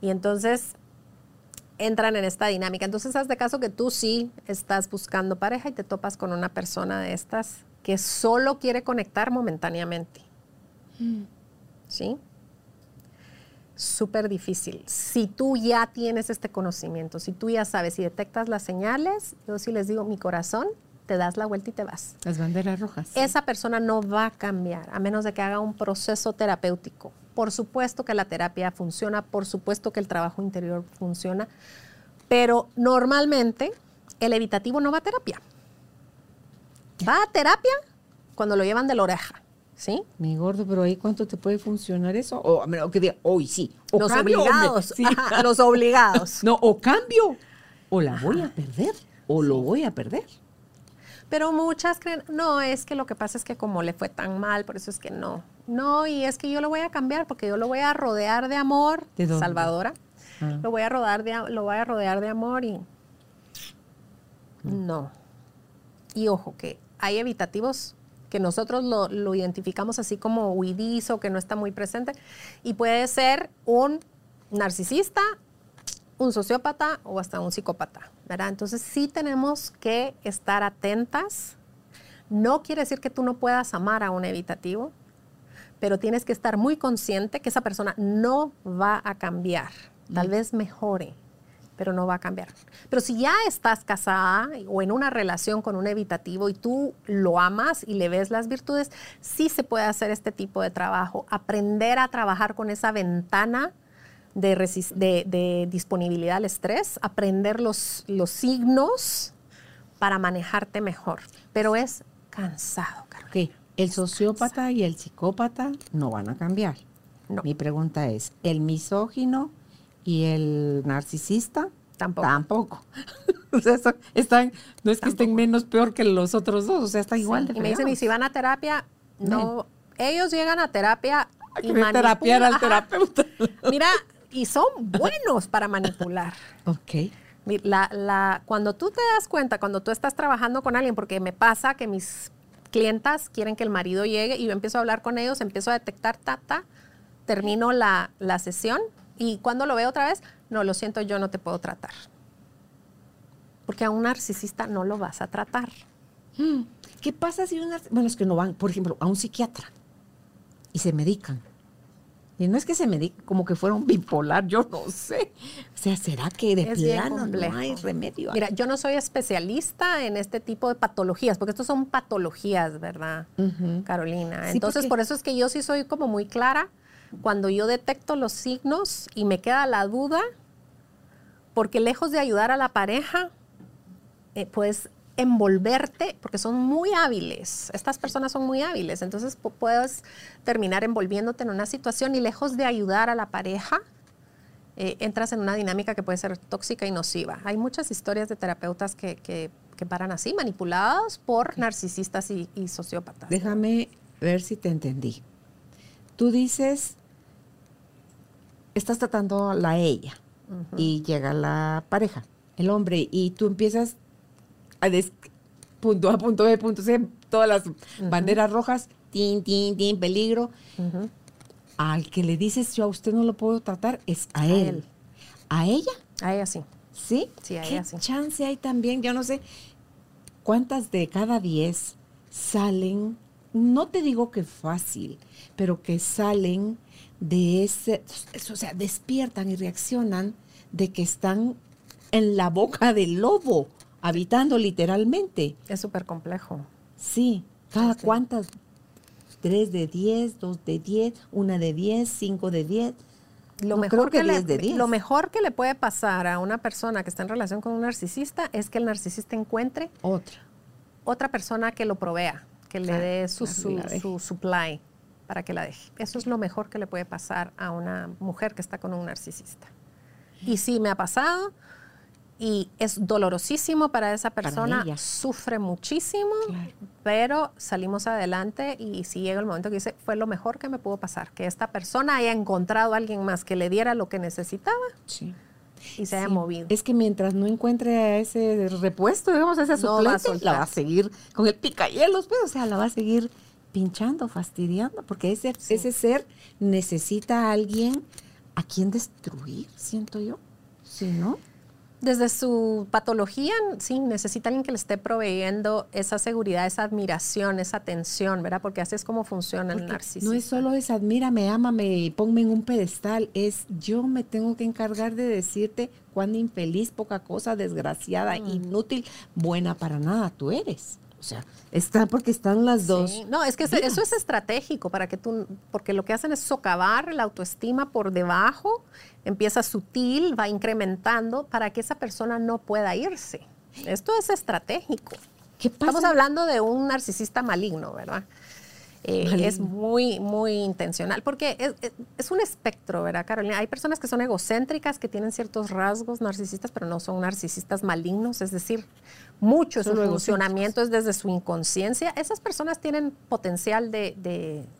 Y entonces entran en esta dinámica. Entonces, haz de caso que tú sí estás buscando pareja y te topas con una persona de estas que solo quiere conectar momentáneamente. ¿Sí? Súper difícil. Si tú ya tienes este conocimiento, si tú ya sabes, si detectas las señales, yo sí les digo, mi corazón, te das la vuelta y te vas. Las banderas rojas. Esa persona no va a cambiar a menos de que haga un proceso terapéutico. Por supuesto que la terapia funciona, por supuesto que el trabajo interior funciona, pero normalmente el evitativo no va a terapia. Va a terapia cuando lo llevan de la oreja. ¿Sí? Mi gordo, pero ahí cuánto te puede funcionar eso? O, a menos que diga, hoy sí. O los cambio, obligados. hombre. Sí. Ajá, los obligados. No, o cambio, o la voy a perder, o lo voy a perder. Pero muchas creen, no, es que lo que pasa es que como le fue tan mal, por eso es que no. No, y es que yo lo voy a cambiar porque yo lo voy a rodear de amor. Salvadora. Ah. Lo voy a rodear de, lo voy a rodear de amor y no. Y ojo que hay evitativos que nosotros lo, lo identificamos así como huidizo, que no está muy presente, y puede ser un narcisista, un sociópata o hasta un psicópata, ¿verdad? Entonces sí tenemos que estar atentas. No quiere decir que tú no puedas amar a un evitativo, pero tienes que estar muy consciente que esa persona no va a cambiar. Tal vez mejore, pero no va a cambiar. Pero si ya estás casada o en una relación con un evitativo y tú lo amas y le ves las virtudes, sí se puede hacer este tipo de trabajo. Aprender a trabajar con esa ventana de, de- de disponibilidad al estrés, aprender los, los signos para manejarte mejor. Pero es cansado, Carol. Ok, el sociópata y el psicópata no van a cambiar. No. Mi pregunta es, ¿el misógino y el narcisista? Tampoco. Tampoco. o sea, están, no es que estén menos peor que los otros dos, o sea, están igual de y me dicen, ¿y si van a terapia? No. Ellos llegan a terapia y ver terapiar al manipulan. Terapeuta. Mira, y son buenos para manipular. ok. La, la- cuando tú te das cuenta, cuando tú estás trabajando con alguien, porque me pasa que mis clientas quieren que el marido llegue y yo empiezo a hablar con ellos, empiezo a detectar, ta, ta, termino la, la sesión y cuando lo veo otra vez, no, lo siento, yo no te puedo tratar. Porque a un narcisista no lo vas a tratar. Hmm, ¿Qué pasa si una... Bueno, es que no van, por ejemplo, a un psiquiatra y se medican? Y no es que se medican como que fuera un bipolar, yo no sé. O sea, ¿será que de Es plano no hay remedio? Mira, yo no soy especialista en este tipo de patologías, porque estos son patologías, ¿verdad. Carolina? Sí, Entonces, porque- por eso es que yo sí soy como muy clara cuando yo detecto los signos y me queda la duda, porque lejos de ayudar a la pareja, eh, pues envolverte, porque son muy hábiles, estas personas son muy hábiles, entonces pu- puedes terminar envolviéndote en una situación y lejos de ayudar a la pareja, eh, entras en una dinámica que puede ser tóxica y nociva. Hay muchas historias de terapeutas que, que- que paran así, manipulados por narcisistas y, y sociópatas. Déjame ver si te entendí. Tú dices, estás tratando a la ella y llega la pareja, el hombre, y tú empiezas a des- punto A, punto B, punto C, todas las banderas rojas, tin, tin, tin, peligro. Al que le dices, yo a usted no lo puedo tratar, es a, A él. él. ¿A ella? A ella sí. ¿Sí? Sí, a ¿Qué ella sí. chance hay también? Yo no sé cuántas de cada diez salen, no te digo que fácil, pero que salen de ese, o sea, despiertan y reaccionan de que están en la boca del lobo, habitando literalmente. Es súper complejo. Sí, cada Sí. cuántas, tres de diez, dos de diez, una de diez, cinco de diez. Lo, No, mejor creo que le, 10 de 10. lo mejor que le puede pasar a una persona que está en relación con un narcisista es que el narcisista encuentre Otra. otra persona que lo provea, que le dé su, claro, su supply para que la deje. Eso es lo mejor que le puede pasar a una mujer que está con un narcisista. Y sí, me ha pasado y es dolorosísimo para esa persona, sufre muchísimo, Claro. pero salimos adelante y si llega el momento que dice, fue lo mejor que me pudo pasar, que esta persona haya encontrado a alguien más que le diera lo que necesitaba Sí. y se haya Sí, movido. Es que mientras no encuentre a ese repuesto, digamos, a ese No va a suplente, la va a seguir con el picahielos, pues, o sea, la va a seguir pinchando, fastidiando, porque ese, Sí. ese ser necesita a alguien a quién destruir, siento yo. Sí, ¿no? Desde su patología, sí, necesita alguien que le esté proveyendo esa seguridad, esa admiración, esa atención, ¿verdad? Porque así es como funciona el narcisismo. No es solo es admírame, ámame y ponme en un pedestal, es yo me tengo que encargar de decirte cuán infeliz, poca cosa, desgraciada, mm. inútil, buena para nada tú eres. O sea, está porque están las dos. No, es que eso es estratégico para que tú, porque lo que hacen es socavar la autoestima por debajo, empieza sutil, va incrementando para que esa persona no pueda irse. Esto es estratégico. ¿Qué pasa? Estamos hablando de un narcisista maligno, ¿verdad? Eh, es muy, muy intencional, porque es, un espectro, ¿verdad, Carolina? Hay personas que son egocéntricas, que tienen ciertos rasgos narcisistas, pero no son narcisistas malignos, es decir, mucho de su funcionamiento es desde su inconsciencia. Esas personas tienen potencial de,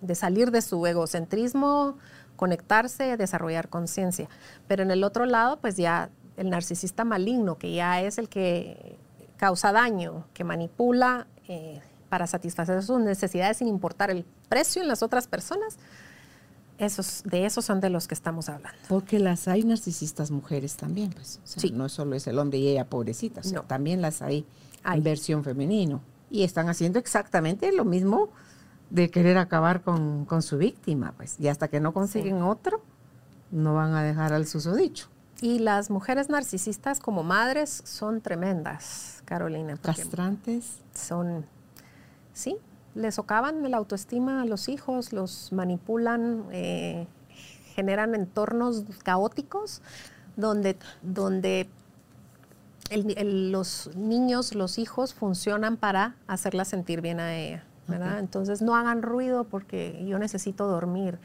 de salir de su egocentrismo, conectarse, desarrollar conciencia. Pero en el otro lado, pues ya el narcisista maligno, que ya es el que causa daño, que manipula, eh, para satisfacer sus necesidades sin importar el precio en las otras personas, esos, de esos son de los que estamos hablando. Porque las hay narcisistas mujeres también, pues. sí. No solo es el hombre y ella pobrecita, también las hay, en versión femenino. Y están haciendo exactamente lo mismo de querer acabar con, su víctima, pues. Y hasta que no consiguen otro, no van a dejar al susodicho. Y las mujeres narcisistas como madres son tremendas, Carolina. Castrantes. Son sí, le socavan la autoestima a los hijos, los manipulan, eh, generan entornos caóticos donde, donde los niños, los hijos funcionan para hacerla sentir bien a ella. ¿verdad? Entonces no hagan ruido porque yo necesito dormir.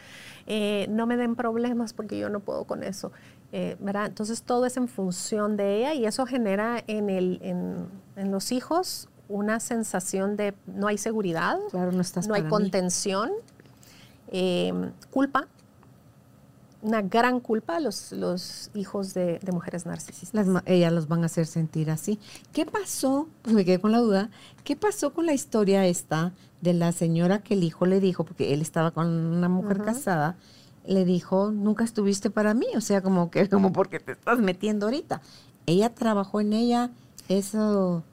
Eh, no me den problemas porque yo no puedo con eso. Eh, ¿verdad? Entonces todo es en función de ella y eso genera en, el, en, en los hijos una sensación de no hay seguridad, no, hay contención, em, culpa, una gran culpa a los, los hijos de, mujeres narcisistas. ellas los van a hacer sentir así. ¿Qué pasó? Pues me quedé con la duda. ¿Qué pasó con la historia esta de la señora que el hijo le dijo, porque él estaba con una mujer casada, le dijo, nunca estuviste para mí? O sea, como que, como porque te estás metiendo ahorita. Ella trabajó en ella, eso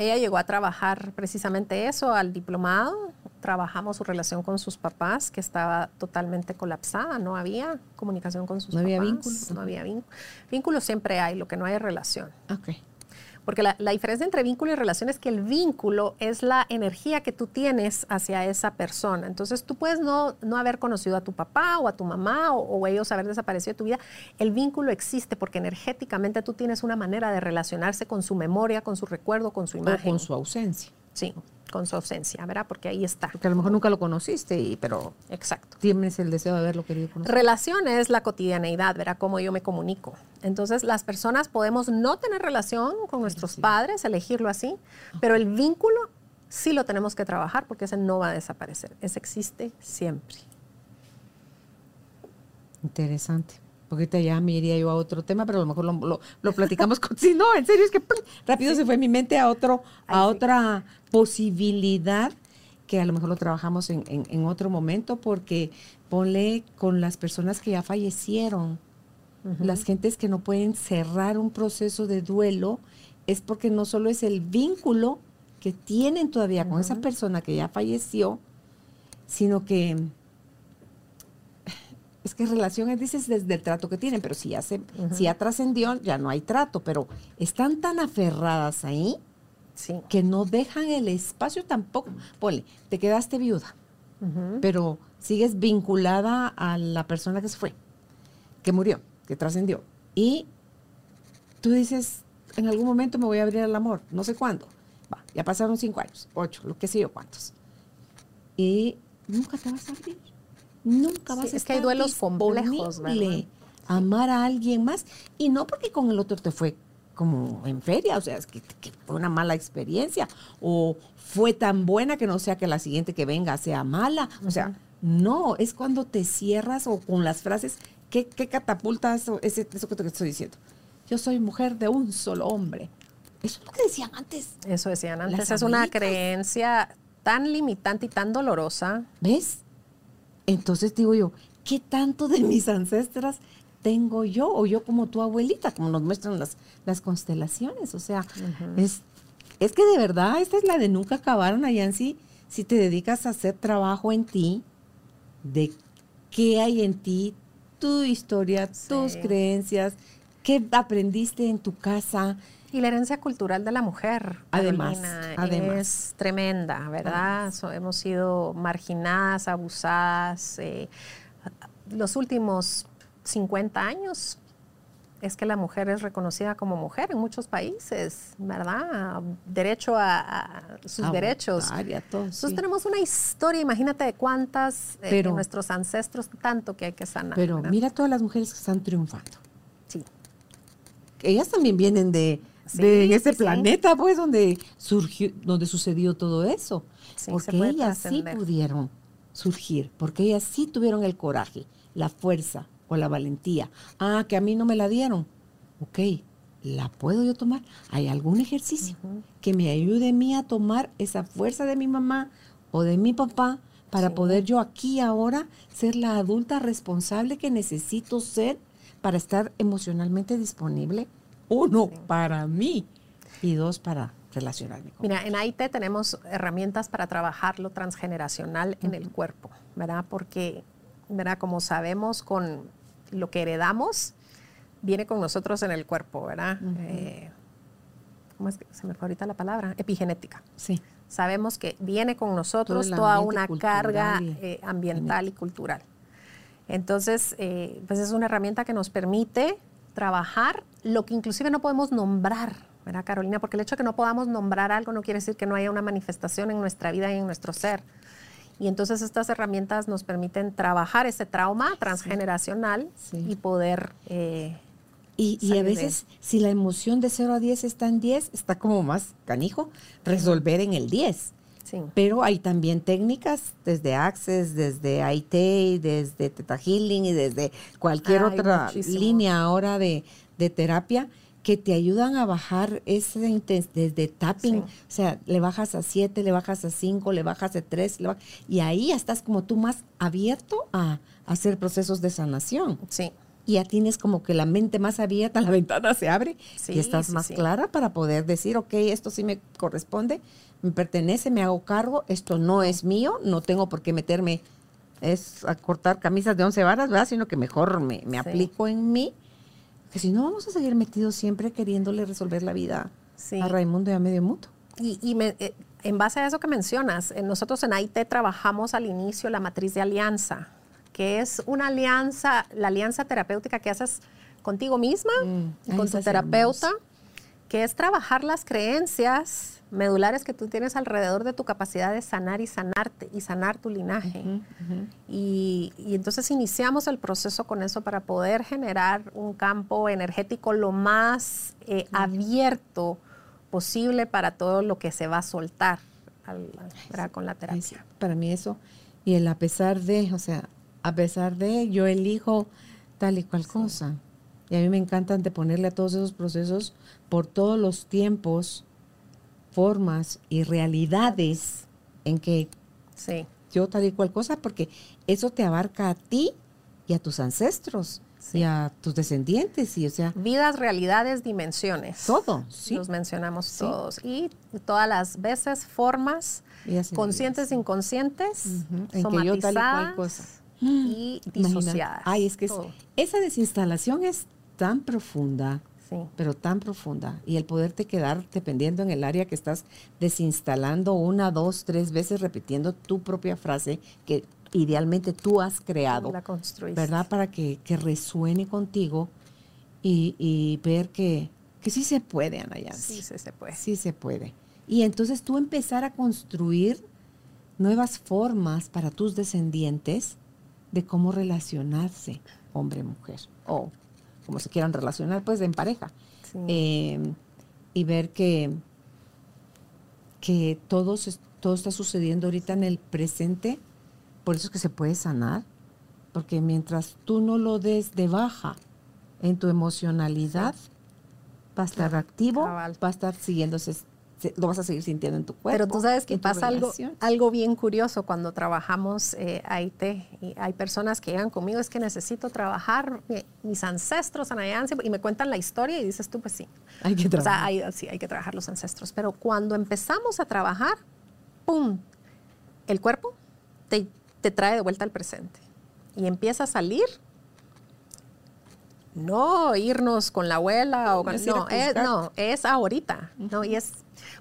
ella llegó a trabajar precisamente eso, al diplomado. Trabajamos su relación con sus papás, que estaba totalmente colapsada. No había comunicación con sus papás. No había vínculo. No había vínculo. Vínculo siempre hay, lo que no hay es relación. Okay. Porque la, diferencia entre vínculo y relación es que el vínculo es la energía que tú tienes hacia esa persona. Entonces tú puedes no, no haber conocido a tu papá o a tu mamá o, ellos haber desaparecido de tu vida. El vínculo existe porque energéticamente tú tienes una manera de relacionarse con su memoria, con su recuerdo, con su imagen. O con su ausencia. Sí con su ausencia, ¿verdad? Porque ahí está. Porque a lo mejor nunca lo conociste, y, pero Exacto. tienes el deseo de haberlo querido conocer. Relación es la cotidianeidad, ¿verdad? Cómo yo me comunico. Entonces, las personas podemos no tener relación con nuestros padres, elegirlo así, pero el vínculo sí lo tenemos que trabajar porque ese no va a desaparecer. Ese existe siempre. Interesante. Porque ahorita ya me iría yo a otro tema, pero a lo mejor lo, platicamos con... Sí, no, en serio, es que rápido se fue mi mente a, otro, a otra posibilidad que a lo mejor lo trabajamos en, otro momento, porque ponle con las personas que ya fallecieron, las gentes que no pueden cerrar un proceso de duelo, es porque no solo es el vínculo que tienen todavía con esa persona que ya falleció, sino que es que relaciones dices desde el trato que tienen, pero si ya se, si ya trascendió, ya no hay trato, pero están tan aferradas ahí que no dejan el espacio tampoco. Ponle, te quedaste viuda, pero sigues vinculada a la persona que se fue, que murió, que trascendió. Y tú dices, en algún momento me voy a abrir al amor, no sé cuándo. Va, ya pasaron cinco años, ocho, lo que sé yo cuántos. Y nunca te vas a abrir. Nunca vas a estar Es que hay duelos complejos, Amar a alguien más. Y no porque con el otro te fue como en feria, o sea, es que, fue una mala experiencia. O fue tan buena que no sea que la siguiente que venga sea mala. O sea, no, es cuando te cierras o con las frases, ¿qué, qué catapulta eso, eso que te estoy diciendo? Yo soy mujer de un solo hombre. Eso es lo que decían antes. Eso decían antes. es una creencia tan limitante y tan dolorosa. ¿Ves? Entonces digo yo, ¿qué tanto de mis ancestras tengo yo o yo como tu abuelita, como nos muestran las, las constelaciones. O sea, es, es que de verdad, esta es la de nunca acabar, Nayansi, si te dedicas a hacer trabajo en ti, de qué hay en ti, tu historia, tus creencias, qué aprendiste en tu casa. Y la herencia cultural de la mujer, además, además. es tremenda, ¿verdad? hemos sido marginadas, abusadas. Eh, los últimos 50 años es que la mujer es reconocida como mujer en muchos países, ¿verdad? Derecho a, sus derechos. Entonces tenemos una historia, imagínate de cuántas eh, nuestros ancestros, tanto que hay que sanar. Pero mira todas las mujeres que están triunfando. Sí. Ellas también vienen de, ese planeta, pues, donde surgió, donde sucedió todo eso. porque ellas sí pudieron surgir, porque ellas sí tuvieron el coraje, la fuerza, o la valentía. Ah, que a mí no me la dieron. Ok, ¿la puedo yo tomar? ¿Hay algún ejercicio que me ayude a mí a tomar esa fuerza de mi mamá o de mi papá para poder yo aquí ahora ser la adulta responsable que necesito ser para estar emocionalmente disponible? Uno, para mí y dos, para relacionarme. Mira, en AIT tenemos herramientas para trabajar lo transgeneracional en el cuerpo, ¿verdad? Porque, ¿verdad? Como sabemos con lo que heredamos viene con nosotros en el cuerpo, ¿verdad? Eh, ¿Cómo es que se me fue ahorita la palabra? Epigenética. Sí. Sabemos que viene con nosotros toda una carga eh, ambiental y cultural. Entonces, eh, pues es una herramienta que nos permite trabajar lo que inclusive no podemos nombrar, ¿verdad, Carolina? Porque el hecho de que no podamos nombrar algo no quiere decir que no haya una manifestación en nuestra vida y en nuestro ser. Y entonces estas herramientas nos permiten trabajar ese trauma transgeneracional y poder... Eh, y, a veces, si la emoción de 0 a 10 está en 10, está como más canijo, resolver en el 10. Sí. Pero hay también técnicas desde Access, desde IT, desde Teta Healing y desde cualquier otra línea ahora de, de terapia que te ayudan a bajar ese desde tapping, o sea, le bajas a 7, le bajas a 5, le bajas a 3, y ahí ya estás como tú más abierto a, hacer procesos de sanación. Sí. Y ya tienes como que la mente más abierta, la ventana se abre y estás más clara para poder decir, ok, esto sí me corresponde, me pertenece, me hago cargo, esto no es mío, no tengo por qué meterme, es a cortar camisas de 11 varas, ¿verdad? Sino que mejor me, me aplico en mí que si no vamos a seguir metidos siempre queriéndole resolver la vida a Raimundo y a Medio Mundo. Y, eh, en base a eso que mencionas, eh, nosotros en AIT trabajamos al inicio la matriz de alianza, que es una alianza, la alianza terapéutica que haces contigo misma y mm, con tu terapeuta, que es trabajar las creencias medulares que tú tienes alrededor de tu capacidad de sanar y sanarte y sanar tu linaje. Y, entonces iniciamos el proceso con eso para poder generar un campo energético lo más eh, abierto posible para todo lo que se va a soltar con la terapia. Para mí eso, y el a pesar de, o sea, a pesar de, yo elijo tal y cual cosa. Y a mí me encanta anteponerle a todos esos procesos por todos los tiempos formas y realidades en que sí. yo tal y cual cosa, porque eso te abarca a ti y a tus ancestros y a tus descendientes. Y, o sea, Vidas, realidades, dimensiones. Todo, sí. Los mencionamos todos. Y todas las veces formas conscientes, inconscientes, en que yo tal y y disociadas. Ay, es que esa desinstalación es tan profunda pero tan profunda. Y el poderte quedar dependiendo en el área que estás desinstalando una, dos, tres veces repitiendo tu propia frase que idealmente tú has creado. La ¿Verdad? Para que, resuene contigo y, ver que, que, sí se puede, Anaya. Sí, sí se puede. Sí se puede. Y entonces tú empezar a construir nuevas formas para tus descendientes de cómo relacionarse hombre-mujer o como se quieran relacionar, pues en pareja. Em, y ver que, que todo, todo está sucediendo ahorita en el presente, por eso es que se puede sanar, porque mientras tú no lo des de baja en tu emocionalidad, va a estar activo, va a estar siguiéndose se- lo vas a seguir sintiendo en tu cuerpo. Pero tú sabes que pasa algo, algo bien curioso cuando trabajamos eh, AIT. Y hay personas que llegan conmigo, es que necesito trabajar mis ancestros en Ayancia, y me cuentan la historia y dices tú, pues sí. Hay que O sea, trabajar. hay, sí, hay que trabajar los ancestros. Pero cuando empezamos a trabajar, ¡pum! El cuerpo te, te trae de vuelta al presente. Y empieza a salir. No irnos con la abuela o con, No es no, es ahorita. No, y es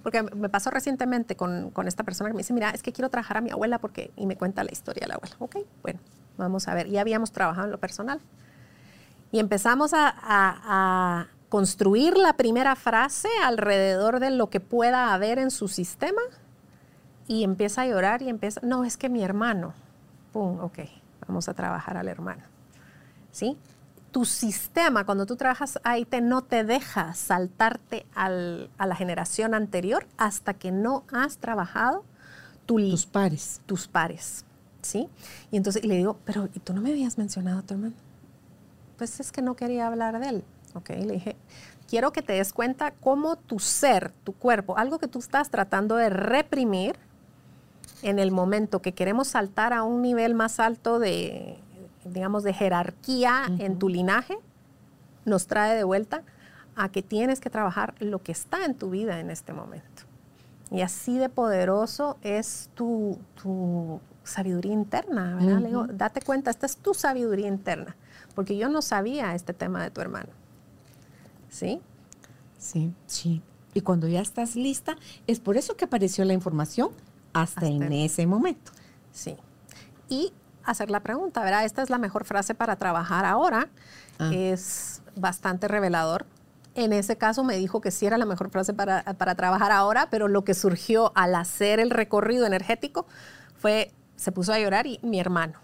porque me pasó recientemente con, con esta persona que me dice, mira, es que quiero trabajar a mi abuela porque, y me cuenta la historia de la abuela. Ok, bueno, vamos a ver. Ya habíamos trabajado en lo personal. Y empezamos a, a- a construir la primera frase alrededor de lo que pueda haber en su sistema. Y empieza a llorar y empieza, no, es que mi hermano. Pum, ok, vamos a trabajar al hermano. ¿Sí? Tu sistema, cuando tú trabajas ahí, te, no te deja saltarte al- a la generación anterior hasta que no has trabajado tu, Tus pares. tus pares, ¿sí? Y entonces y le digo, pero ¿y tú no me habías mencionado a tu hermano? Pues es que no quería hablar de él, ¿ok? Le dije, quiero que te des cuenta cómo tu ser, tu cuerpo, algo que tú estás tratando de reprimir en el momento que queremos saltar a un nivel más alto de, digamos, de jerarquía en tu linaje, nos trae de vuelta a que tienes que trabajar lo que está en tu vida en este momento. Y así de poderoso es tu, tu sabiduría interna, ¿verdad? Le digo, date cuenta, esta es tu sabiduría interna, porque yo no sabía este tema de tu hermano. ¿Sí? Sí, sí. Y cuando ya estás lista, es por eso que apareció la información hasta, en- ese momento. Sí. Y hacer la pregunta, ¿verdad? Esta es la mejor frase para trabajar ahora. Ah. Es bastante revelador. En ese caso me dijo que sí era la mejor frase para, para trabajar ahora, pero lo que surgió al hacer el recorrido energético fue, se puso a llorar y mi hermano,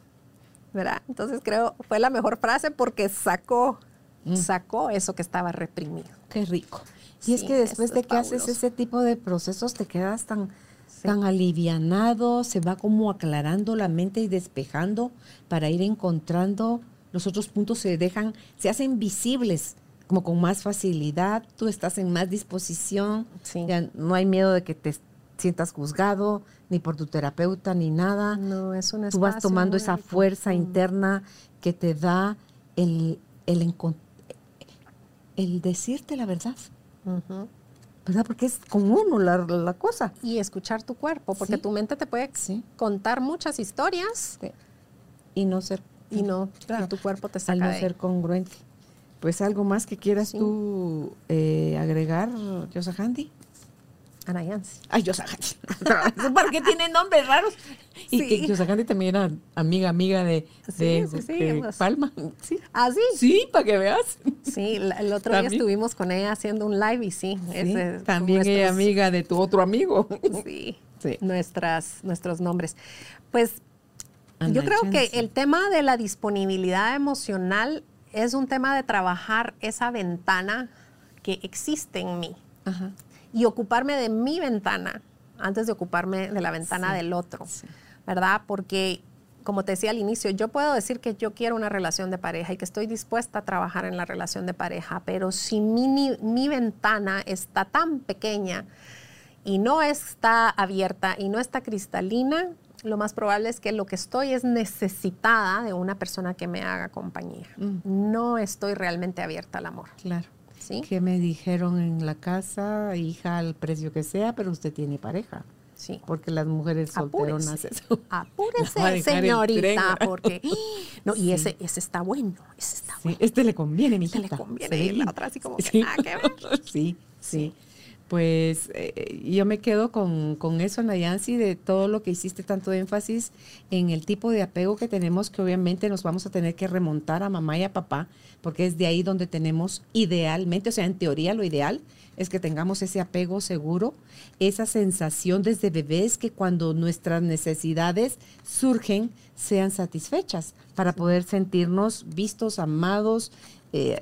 ¿verdad? Entonces creo fue la mejor frase porque sacó, Mm. sacó eso que estaba reprimido. Qué rico. Y es que después de es que haces ese tipo de procesos te quedas tan. Tan alivianado, se va como aclarando la mente y despejando para ir encontrando los otros puntos se dejan, se hacen visibles como con más facilidad, tú estás en más disposición, Sí. ya no hay miedo de que te sientas juzgado ni por tu terapeuta ni nada. No, es un Tú vas tomando esa fuerza Mm. interna que te da el, el, el decirte la verdad, Ujú. ¿Verdad? Porque es con uno la, la cosa. y escuchar tu cuerpo, porque Sí. tu mente te puede Sí. contar muchas historias Y no ser, y no, Claro. y tu cuerpo te al saca no de ser congruente. Pues algo más que quieras tú eh, agregar, Yosahandi. Anayansi. Ay, Yosahandi. ¿Por qué tiene nombres raros? Y Sí. que también era amiga, amiga de, de, Sí, sí, de pues. Palma. Sí. ¿Ah, sí? Sí, para que veas. Sí, la- el otro día estuvimos con ella haciendo un live y sí. Ese también como ella nuestros- amiga de tu otro amigo. Sí, Sí. Nuestras, nuestros nombres. Pues yo creo que el tema de la disponibilidad emocional es un tema de trabajar esa ventana que existe en mí Ajá. Y ocuparme de mi ventana antes de ocuparme de la ventana Sí, del otro, sí. ¿verdad? Porque, como te decía al inicio, yo puedo decir que yo quiero una relación de pareja y que estoy dispuesta a trabajar en la relación de pareja, pero si mi, mi ventana está tan pequeña y no está abierta y no está cristalina, lo más probable es que lo que estoy es necesitada de una persona que me haga compañía. Mm. No estoy realmente abierta al amor. Claro. ¿Sí? Que me dijeron en la casa, hija, al precio que sea, pero usted tiene pareja. Sí. Porque las mujeres solteronas Apúrese. eso. Apúrese, señorita, porque no, y Sí. ese, ese está bueno, ese está Sí, bueno. este le conviene, mi Este le conviene, y la otra así como que nada que ver. Sí, sí. Pues eh, yo me quedo con, con eso, Nayansi, de todo lo que hiciste tanto énfasis en el tipo de apego que tenemos, que obviamente nos vamos a tener que remontar a mamá y a papá, porque es de ahí donde tenemos idealmente, o sea, en teoría lo ideal es que tengamos ese apego seguro, esa sensación desde bebés que cuando nuestras necesidades surgen sean satisfechas para poder sentirnos vistos, amados, eh,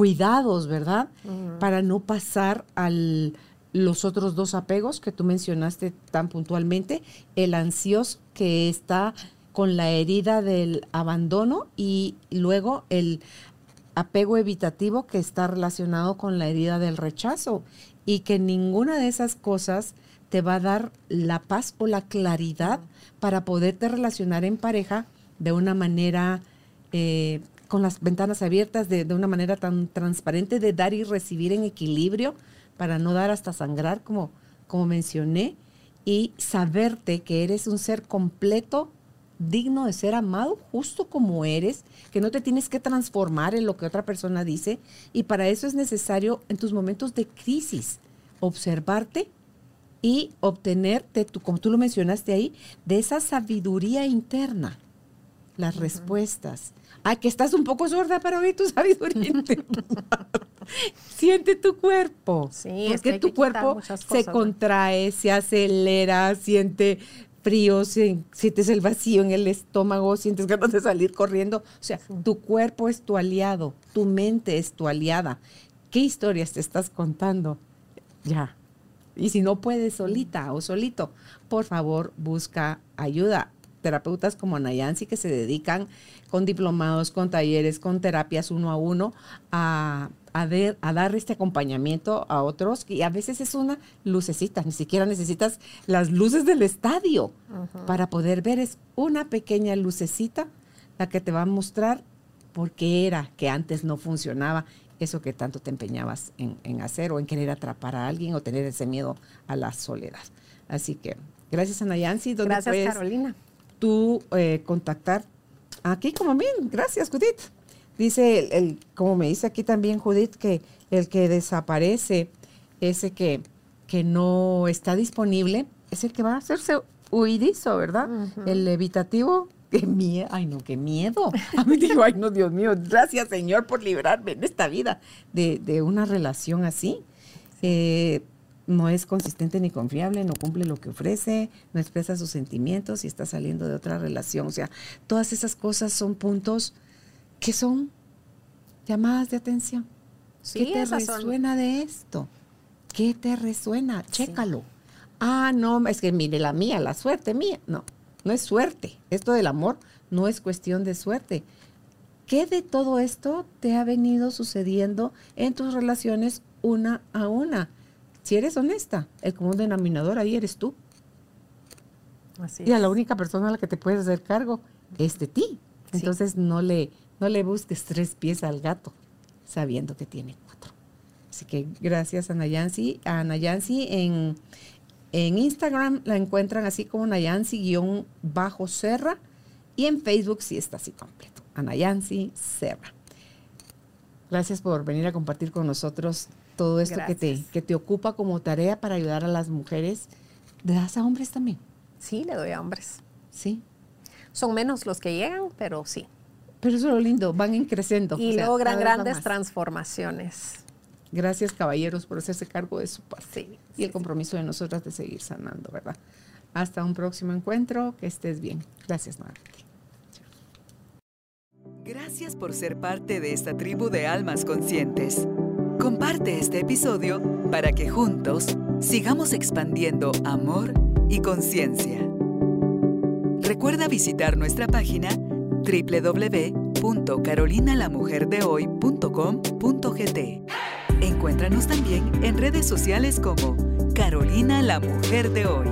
cuidados, ¿verdad? Para no pasar al los otros dos apegos que tú mencionaste tan puntualmente, el ansioso que está con la herida del abandono y luego el apego evitativo que está relacionado con la herida del rechazo. y que ninguna de esas cosas te va a dar la paz o la claridad para poderte relacionar en pareja de una manera eh, con las ventanas abiertas, de, de, una manera tan transparente de dar y recibir en equilibrio para no dar hasta sangrar como, como mencioné y saberte que eres un ser completo digno de ser amado justo como eres, que no te tienes que transformar en lo que otra persona dice y para eso es necesario en tus momentos de crisis observarte y obtenerte, tu, como tú lo mencionaste ahí, de esa sabiduría interna, las respuestas. Ay, que estás un poco sorda para oír tu sabiduría. Siente tu cuerpo. Sí, porque tu cuerpo se contrae, se acelera, siente frío, sientes el vacío en el estómago, sientes ganas de salir corriendo. O sea, tu cuerpo es tu aliado, tu mente es tu aliada. ¿Qué historias te estás contando? Ya. Y si no puedes solita o solito, por favor busca ayuda. Terapeutas como Nayansi que se dedican con diplomados, con talleres, con terapias uno a uno a, a, a, dar este acompañamiento a otros y a veces es una lucecita, ni siquiera necesitas las luces del estadio para poder ver, es una pequeña lucecita la que te va a mostrar por qué era que antes no funcionaba eso que tanto te empeñabas en, hacer o en querer atrapar a alguien o tener ese miedo a la soledad. Así que gracias a Nayansi. Gracias Carolina. Tú eh, contactar aquí como bien. Gracias Judith. Dice, el, como me dice aquí también Judith, que el que desaparece, ese que, que no está disponible, es el que va a hacerse huidizo, ¿verdad? El evitativo qué miedo, ay no, qué miedo. A mí digo, ay no, Dios mío, gracias Señor por librarme en esta vida de, una relación así. Eh, no es consistente ni confiable, no cumple lo que ofrece, no expresa sus sentimientos y está saliendo de otra relación. O sea, todas esas cosas son puntos que son llamadas de atención. ¿Qué te resuena de esto? ¿Qué te resuena? Chécalo. Ah, no, es que mire la mía, la suerte mía. No, no es suerte. Esto del amor no es cuestión de suerte. ¿Qué de todo esto te ha venido sucediendo en tus relaciones una a una? Si eres honesta, el común denominador ahí eres tú. Así y a la única persona a la que te puedes hacer cargo es de ti. Entonces no, le, no le busques tres pies al gato sabiendo que tiene cuatro. Así que gracias a Nayansi, a Nayansi en, en Instagram la encuentran así como Nayansi-Serra y en Facebook sí está así completo, Anayansi Serra. Gracias por venir a compartir con nosotros todo esto que te, que te ocupa como tarea para ayudar a las mujeres. ¿Le das a hombres también? Sí, le doy a hombres. Sí. Son menos los que llegan, pero sí. Pero eso es lo lindo, van creciendo. Y logran grandes transformaciones. Gracias, caballeros, por hacerse cargo de su paz y el compromiso de nosotras de seguir sanando, ¿verdad? Hasta un próximo encuentro, que estés bien. Gracias nuevamente. Gracias por ser parte de esta tribu de almas conscientes. Comparte este episodio para que juntos sigamos expandiendo amor y conciencia. Recuerda visitar nuestra página www.carolinalamujerdehoy.com.gt. Encuéntranos también en redes sociales como Carolina la Mujer de Hoy.